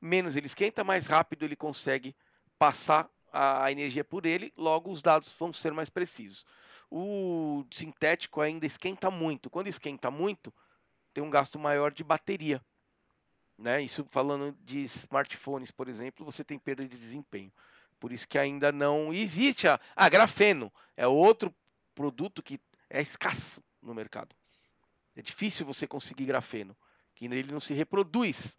menos ele esquenta, mais rápido ele consegue passar a energia por ele, logo os dados vão ser mais precisos. O sintético ainda esquenta muito. Quando esquenta muito, tem um gasto maior de bateria. Né? Isso falando de smartphones, por exemplo, você tem perda de desempenho. Por isso que ainda não existe a. Grafeno é outro produto que é escasso no mercado. É difícil você conseguir grafeno, que ele não se reproduz,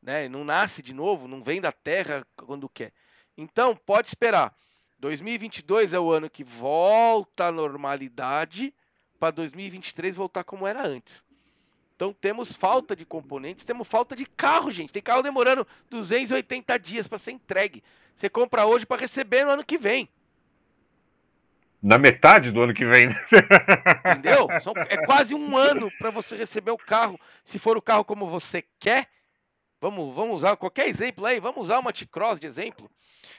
né? Não nasce de novo, não vem da terra quando quer. Então, pode esperar. 2022 é o ano que volta à normalidade para 2023 voltar como era antes. Então temos falta de componentes, temos falta de carro, gente. Tem carro demorando 280 dias para ser entregue. Você compra hoje para receber no ano que vem. Na metade do ano que vem. Entendeu? São, é quase um ano para você receber o carro. Se for o carro como você quer, vamos, vamos usar qualquer exemplo aí. Vamos usar uma T-Cross de exemplo.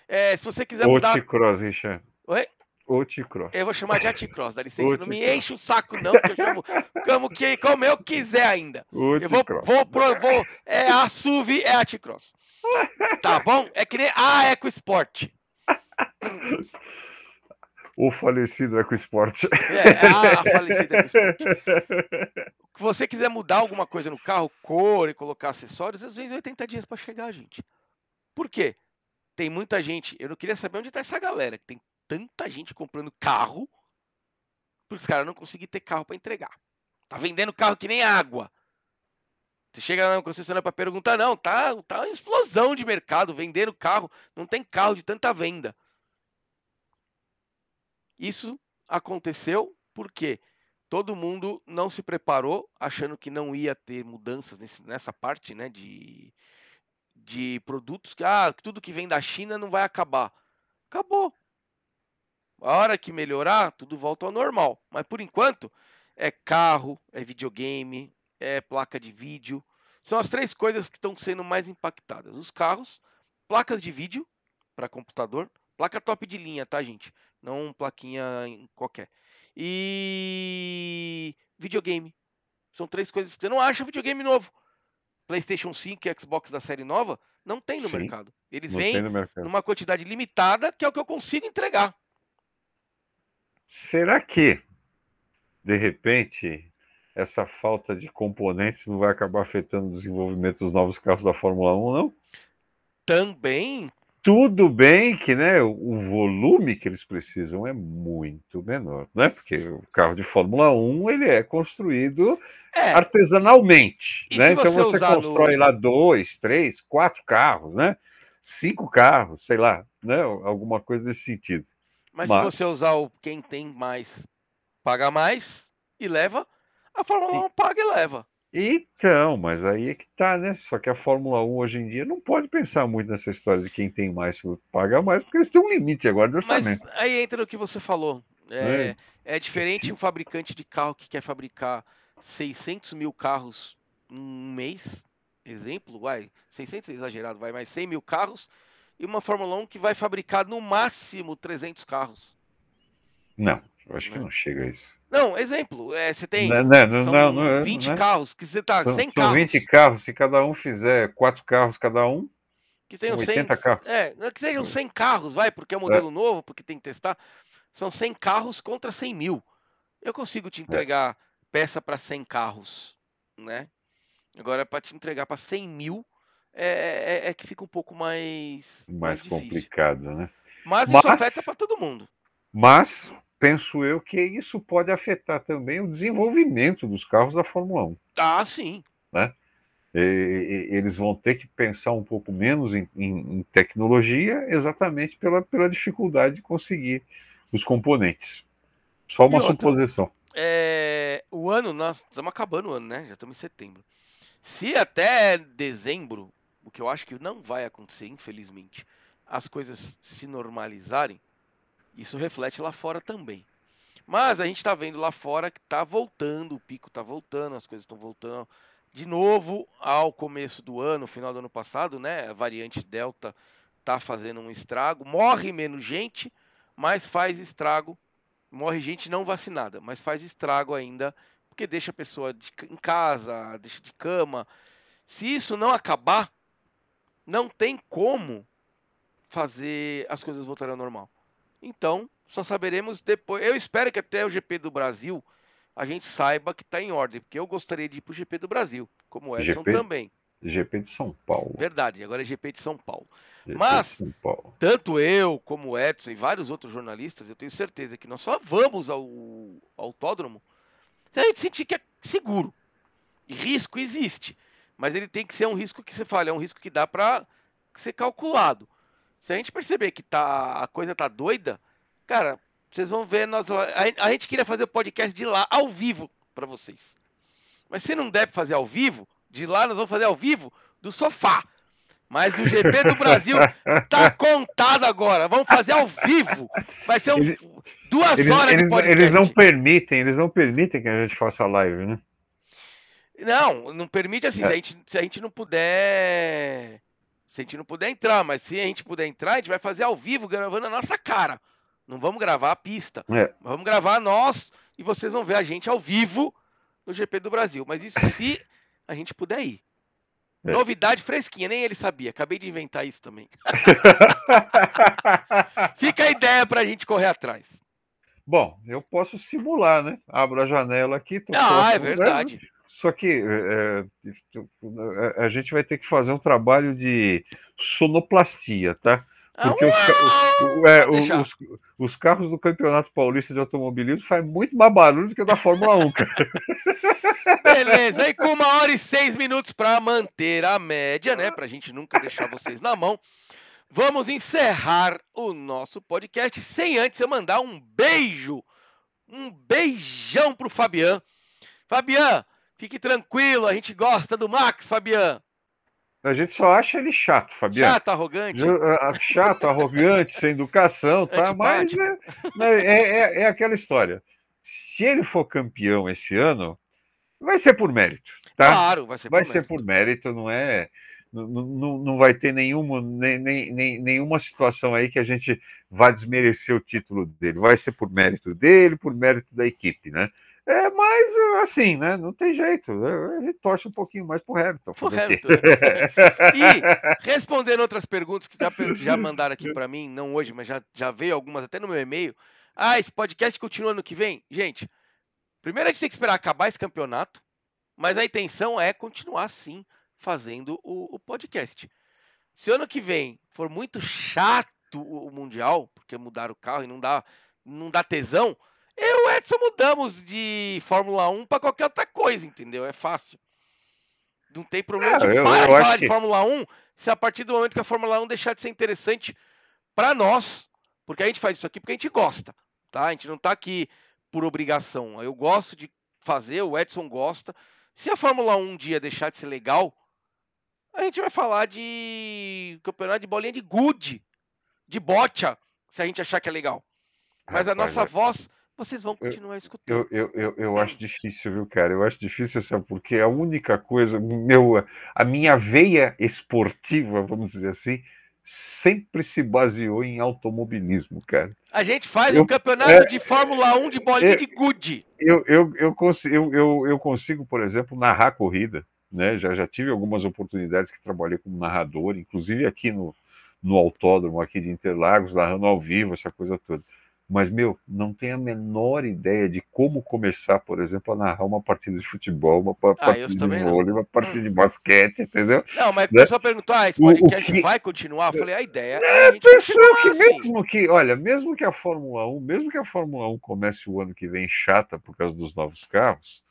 É, se você quiser mudar. T-Cross, Richard. Oi? Ou T-Cross. Eu vou chamar de T-Cross, dá licença. Não me enche o saco, não, eu chamo como, que, como eu quiser ainda. Ou Eu vou, vou, pro- vou, é a SUV, é a T-Cross. Tá bom? É que nem a EcoSport. O falecido EcoSport. É, é a, a falecida EcoSport. Se você quiser mudar alguma coisa no carro, cor e colocar acessórios, é 280 dias para chegar, gente. Por quê? Tem muita gente. Eu não queria saber onde tá essa galera, que tem tanta gente comprando carro, porque os caras não conseguem ter carro para entregar. Tá vendendo carro que nem água. Você chega na concessionária para perguntar, não, tá, tá uma explosão de mercado vendendo carro, não tem carro de tanta venda. Isso aconteceu porque todo mundo não se preparou, achando que não ia ter mudanças nesse- nessa parte, né, de, de produtos, que ah, tudo que vem da China não vai acabar. Acabou. A hora que melhorar, tudo volta ao normal. Mas por enquanto, é carro, é videogame, é placa de vídeo. São as três coisas que estão sendo mais impactadas: os carros, placas de vídeo para computador, placa top de linha, tá, gente? Não plaquinha em qualquer. E videogame. São três coisas que você não acha videogame novo. PlayStation 5 e Xbox da série nova não tem no Sim, mercado. Eles vêm mercado. numa quantidade limitada, que é o que eu consigo entregar. Será que, de repente, essa falta de componentes não vai acabar afetando o desenvolvimento dos novos carros da Fórmula 1, não? Também Tudo bem que né, o volume que eles precisam é muito menor, né? Porque o carro de Fórmula 1 ele é construído é. artesanalmente, E né? Então você você constrói no- lá dois, três, quatro carros, né? Cinco carros, sei lá, né? Alguma coisa desse sentido. Mas, Mas- se você usar o quem tem mais, paga mais e leva, a Fórmula 1 paga e leva. Então, mas aí é que tá, né? Só que a Fórmula 1 hoje em dia não pode pensar muito nessa história de quem tem mais paga mais, porque eles têm um limite agora de Mas orçamento. aí entra no que você falou. É, é diferente um fabricante de carro que quer fabricar 600 mil carros em um mês, exemplo, vai, 600 é exagerado, vai mais 100 mil carros, e uma Fórmula 1 que vai fabricar no máximo 300 carros. Não, Eu acho que não chega a isso. Não, exemplo, é, você tem Não, não, não, são não, não é- 20 não é. carros, que você tá São, 100 são carros. 20 carros, se cada um fizer quatro carros cada um, que tenham 100, 80 carros. É, é que sejam 100 carros, vai, porque é um modelo novo, porque tem que testar. São 100 carros contra 100 mil. Eu consigo É. te entregar peça para 100 carros, né? Agora, para te entregar para 100 mil, é, é- é que fica um pouco mais, mais difícil. complicado, né? Mas isso Mas- afeta para todo mundo. Mas penso eu que isso pode afetar também o desenvolvimento dos carros da Fórmula 1. Ah, sim. E- e- eles vão ter que pensar um pouco menos em, em- em tecnologia, exatamente pela, pela dificuldade de conseguir os componentes. Só uma outra? suposição. É, o ano, nós estamos acabando o ano, né? Já estamos em setembro. Se até dezembro, o que eu acho que não vai acontecer, infelizmente, as coisas se normalizarem, isso reflete lá fora também. Mas a gente está vendo lá fora que está voltando, o pico está voltando, as coisas estão voltando de novo ao começo do ano, final do ano passado, né? A variante Delta está fazendo um estrago, morre menos gente, mas faz estrago morre gente não vacinada, mas faz estrago ainda, porque deixa a pessoa de em casa, deixa de cama. Se isso não acabar, não tem como fazer as coisas voltarem ao normal. Então, só saberemos depois. Eu espero que até o GP do Brasil a gente saiba que está em ordem, porque eu gostaria de ir para o GP do Brasil, como o Edson GP? também. GP de São Paulo. Verdade, agora é GP de São Paulo. GP Mas- São Paulo. tanto eu como o Edson e vários outros jornalistas, eu tenho certeza que nós só vamos ao ao autódromo se a gente sentir que é seguro. E risco existe, mas ele tem que ser um risco que você fala, é um risco que dá para ser calculado. Se a gente perceber que tá, a coisa tá doida, cara, vocês vão ver, nós, a, a gente queria fazer o podcast de lá ao vivo para vocês. Mas se não der pra fazer ao vivo, de lá nós vamos fazer ao vivo do sofá. Mas o GP do Brasil tá contado agora. Vamos fazer ao vivo. Vai ser um, Eles- duas Eles, horas de eles- podcast. eles não permitem, eles não permitem que a gente faça live, né? Não, não permite assim, É. se, a gente, se a gente não puder. Se a gente não puder entrar, mas se a gente puder entrar, a gente vai fazer ao vivo, gravando a nossa cara. Não vamos gravar a pista. É. Vamos gravar nós e vocês vão ver a gente ao vivo no GP do Brasil. Mas isso se a gente puder ir. É. Novidade fresquinha, nem ele sabia. Acabei de inventar isso também. Fica a ideia pra gente correr atrás. Bom, eu posso simular, né? Abro a janela aqui. tô Ah, é verdade. Só que é, a gente vai ter que fazer um trabalho de sonoplastia, tá? Ah, Porque os, o- o- é, os, os carros do Campeonato Paulista de Automobilismo fazem muito mais barulho do que o da Fórmula 1, cara. Beleza, e com uma hora e seis minutos para manter a média, né? Pra gente nunca deixar vocês na mão. Vamos encerrar o nosso podcast sem antes eu mandar um beijo, um beijão pro Fabian. Fabian, fique tranquilo, a gente gosta do Max, Fabian. A gente só acha ele chato, Fabiano. Chato, arrogante. Jo- ah, Chato, arrogante, sem educação, tá? Mas Antipático. é, mas é, é- é aquela história. Se ele for campeão esse ano, vai ser por mérito, tá? Claro, vai ser vai por ser mérito. por mérito, não é. Não, não, não vai ter nenhuma, nem, nem- nenhuma situação aí que a gente vá desmerecer o título dele. Vai ser por mérito dele, por mérito da equipe, né? É, mas assim, né? Não tem jeito. A gente torce um pouquinho mais pro Hamilton. Pro? Hamilton? E respondendo outras perguntas que já, já mandaram aqui para mim, não hoje, mas já, já veio algumas até no meu e-mail. Ah, esse podcast continua ano que vem? Gente, primeiro a gente tem que esperar acabar esse campeonato, mas a intenção é continuar sim fazendo o, o podcast. Se ano que vem for muito chato o, o Mundial, porque mudaram o carro e não dá, não dá tesão, eu e o Edson mudamos de Fórmula 1 para qualquer outra coisa, entendeu? É fácil. Não tem problema de eu- parar eu falar de que- Fórmula 1 se a partir do momento que a Fórmula 1 deixar de ser interessante para nós. Porque a gente faz isso aqui porque a gente gosta, tá? A gente não tá aqui por obrigação. Eu gosto de fazer, o Edson gosta. Se a Fórmula 1 um dia deixar de ser legal, a gente vai falar de campeonato de bolinha de gude, de bocha, se a gente achar que é legal. Mas a nossa é- voz, vocês vão continuar escutando. Eu, eu, eu, eu acho difícil, viu, cara? Eu acho difícil, sabe? Porque a única coisa, meu, a minha veia esportiva, vamos dizer assim, sempre se baseou em automobilismo, cara. A gente faz eu, um campeonato é, de Fórmula 1 de bolinha é, de gude. Eu, eu, eu, consigo, eu, eu consigo, por exemplo, narrar corrida. Né? Já, já tive algumas oportunidades que trabalhei como narrador, inclusive aqui no, no autódromo aqui de Interlagos, narrando ao vivo, essa coisa toda. Mas, meu, não tenho a menor ideia de como começar, por exemplo, a narrar uma partida de futebol, uma ah, partida de vôlei, uma partida de basquete, entendeu? Não, mas né? a pessoa perguntou, ah, esse podcast que... vai continuar? Eu falei, a ideia é, é a pessoa que assim. mesmo que, olha, mesmo que a Fórmula 1, mesmo que a Fórmula 1 comece o ano que vem chata por causa dos novos carros,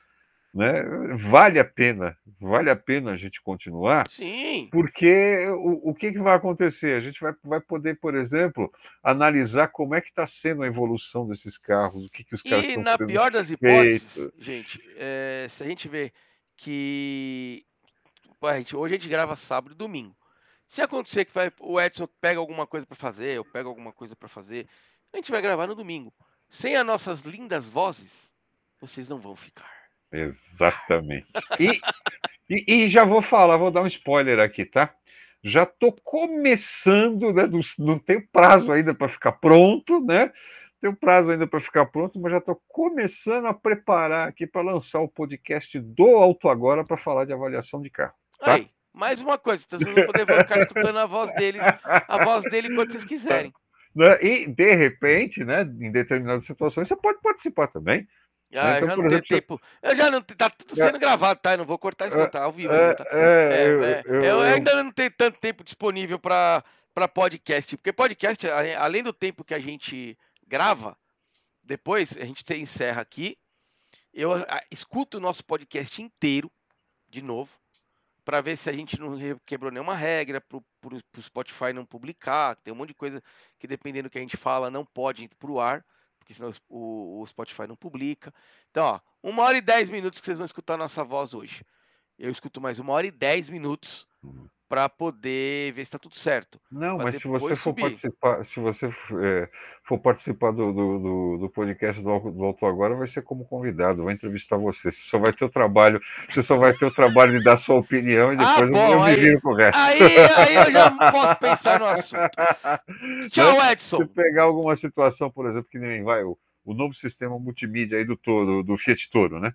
né? Vale a pena, vale a pena a gente continuar. Sim. Porque o, o que, que vai acontecer? A gente vai, vai poder, por exemplo, analisar como é que está sendo a evolução desses carros, o que, que os carros estão E na pior das hipóteses, gente, é, se a gente vê que a gente, hoje a gente grava sábado e domingo. Se acontecer que vai, o Edson pega alguma coisa para fazer, eu pego alguma coisa para fazer, a gente vai gravar no domingo. Sem as nossas lindas vozes, vocês não vão ficar. Exatamente. E, e, e, já vou falar, vou dar um spoiler aqui, tá? Já estou começando, né? Não, tenho prazo ainda para ficar pronto, né? Tenho prazo ainda para ficar pronto, mas já estou começando a preparar aqui para lançar o podcast do Alto Agora para falar de avaliação de carro. Tá? Aí, mais uma coisa, vocês vão poder ficar escutando a voz dele, a voz dele quando vocês quiserem. Né? E, de repente, né, em determinadas situações, você pode participar também. Ah, então, já não exemplo, tempo. Eu já não tá tudo sendo é, gravado, tá? Eu não vou cortar isso, não, tá ao vivo. É, tá? é, é, eu, é, eu, eu, ainda não tenho tanto tempo disponível para podcast, porque podcast, além do tempo que a gente grava, depois a gente encerra aqui. Eu escuto o nosso podcast inteiro de novo para ver se a gente não quebrou nenhuma regra para o Spotify não publicar. Tem um monte de coisa que dependendo do que a gente fala não pode ir para o ar porque senão o, o Spotify não publica. Então, ó, uma hora e dez minutos que vocês vão escutar a nossa voz hoje. Eu escuto mais uma hora e dez minutos para poder ver se está tudo certo. Não, mas se você for participar, se você é, for participar do, do, do podcast do, do Alto Agora, vai ser como convidado, vai entrevistar você. Você só vai ter o trabalho, você só vai ter o trabalho de dar sua opinião e ah, depois ah, bom, eu me viro com o resto. Aí, aí eu já posso pensar no assunto. Tchau, Edson. Se pegar alguma situação, por exemplo, que nem vai o, o novo sistema multimídia aí do, do, do Fiat Toro, né?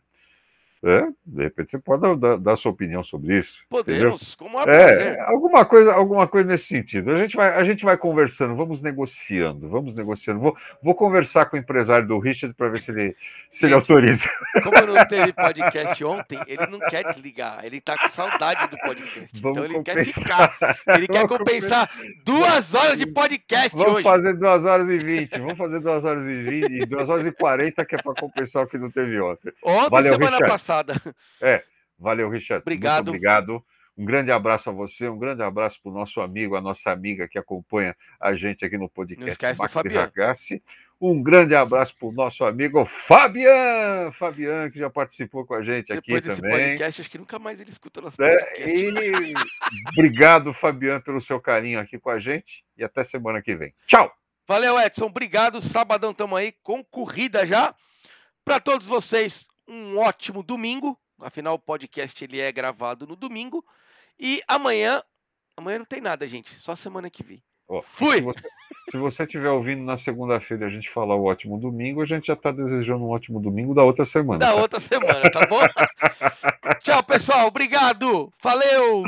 É, de repente você pode dar, dar, sua opinião sobre isso. Podemos, como é, alguma coisa, alguma coisa nesse sentido. A gente vai, a gente vai conversando, vamos negociando, vamos negociando. Vou, vou conversar com o empresário do Richard para ver se ele, se gente, ele autoriza. Como não teve podcast ontem, ele não quer desligar, ele está com saudade do podcast. Vamos então ele compensar. quer ficar, ele quer compensar, duas horas de podcast vamos hoje. Vamos fazer duas horas e vinte, vamos fazer duas horas e vinte, duas horas e quarenta que é para compensar o que não teve ontem. Ontem, Valeu, semana Richard. passada passada. É, valeu, Richard. Obrigado. Muito obrigado. Um grande abraço a você, um grande abraço para o nosso amigo, a nossa amiga que acompanha a gente aqui no podcast Max Ragazzi. Um grande abraço para o nosso amigo Fabian, Fabian, que já participou com a gente Depois aqui desse também. podcast, acho que nunca mais ele escuta nosso é, podcast. E obrigado, Fabian, pelo seu carinho aqui com a gente e até semana que vem. Tchau! Valeu, Edson. Obrigado. Sabadão estamos aí com corrida já. Para todos vocês, um ótimo domingo. Afinal, o podcast ele é gravado no domingo. E amanhã. Amanhã não tem nada, gente. Só semana que vem. Oh, Fui! Se você, se você estiver ouvindo na segunda-feira a gente falar o ótimo domingo, a gente já está desejando um ótimo domingo da outra semana. Da tá? outra semana, tá bom? Tchau, pessoal. Obrigado. Valeu!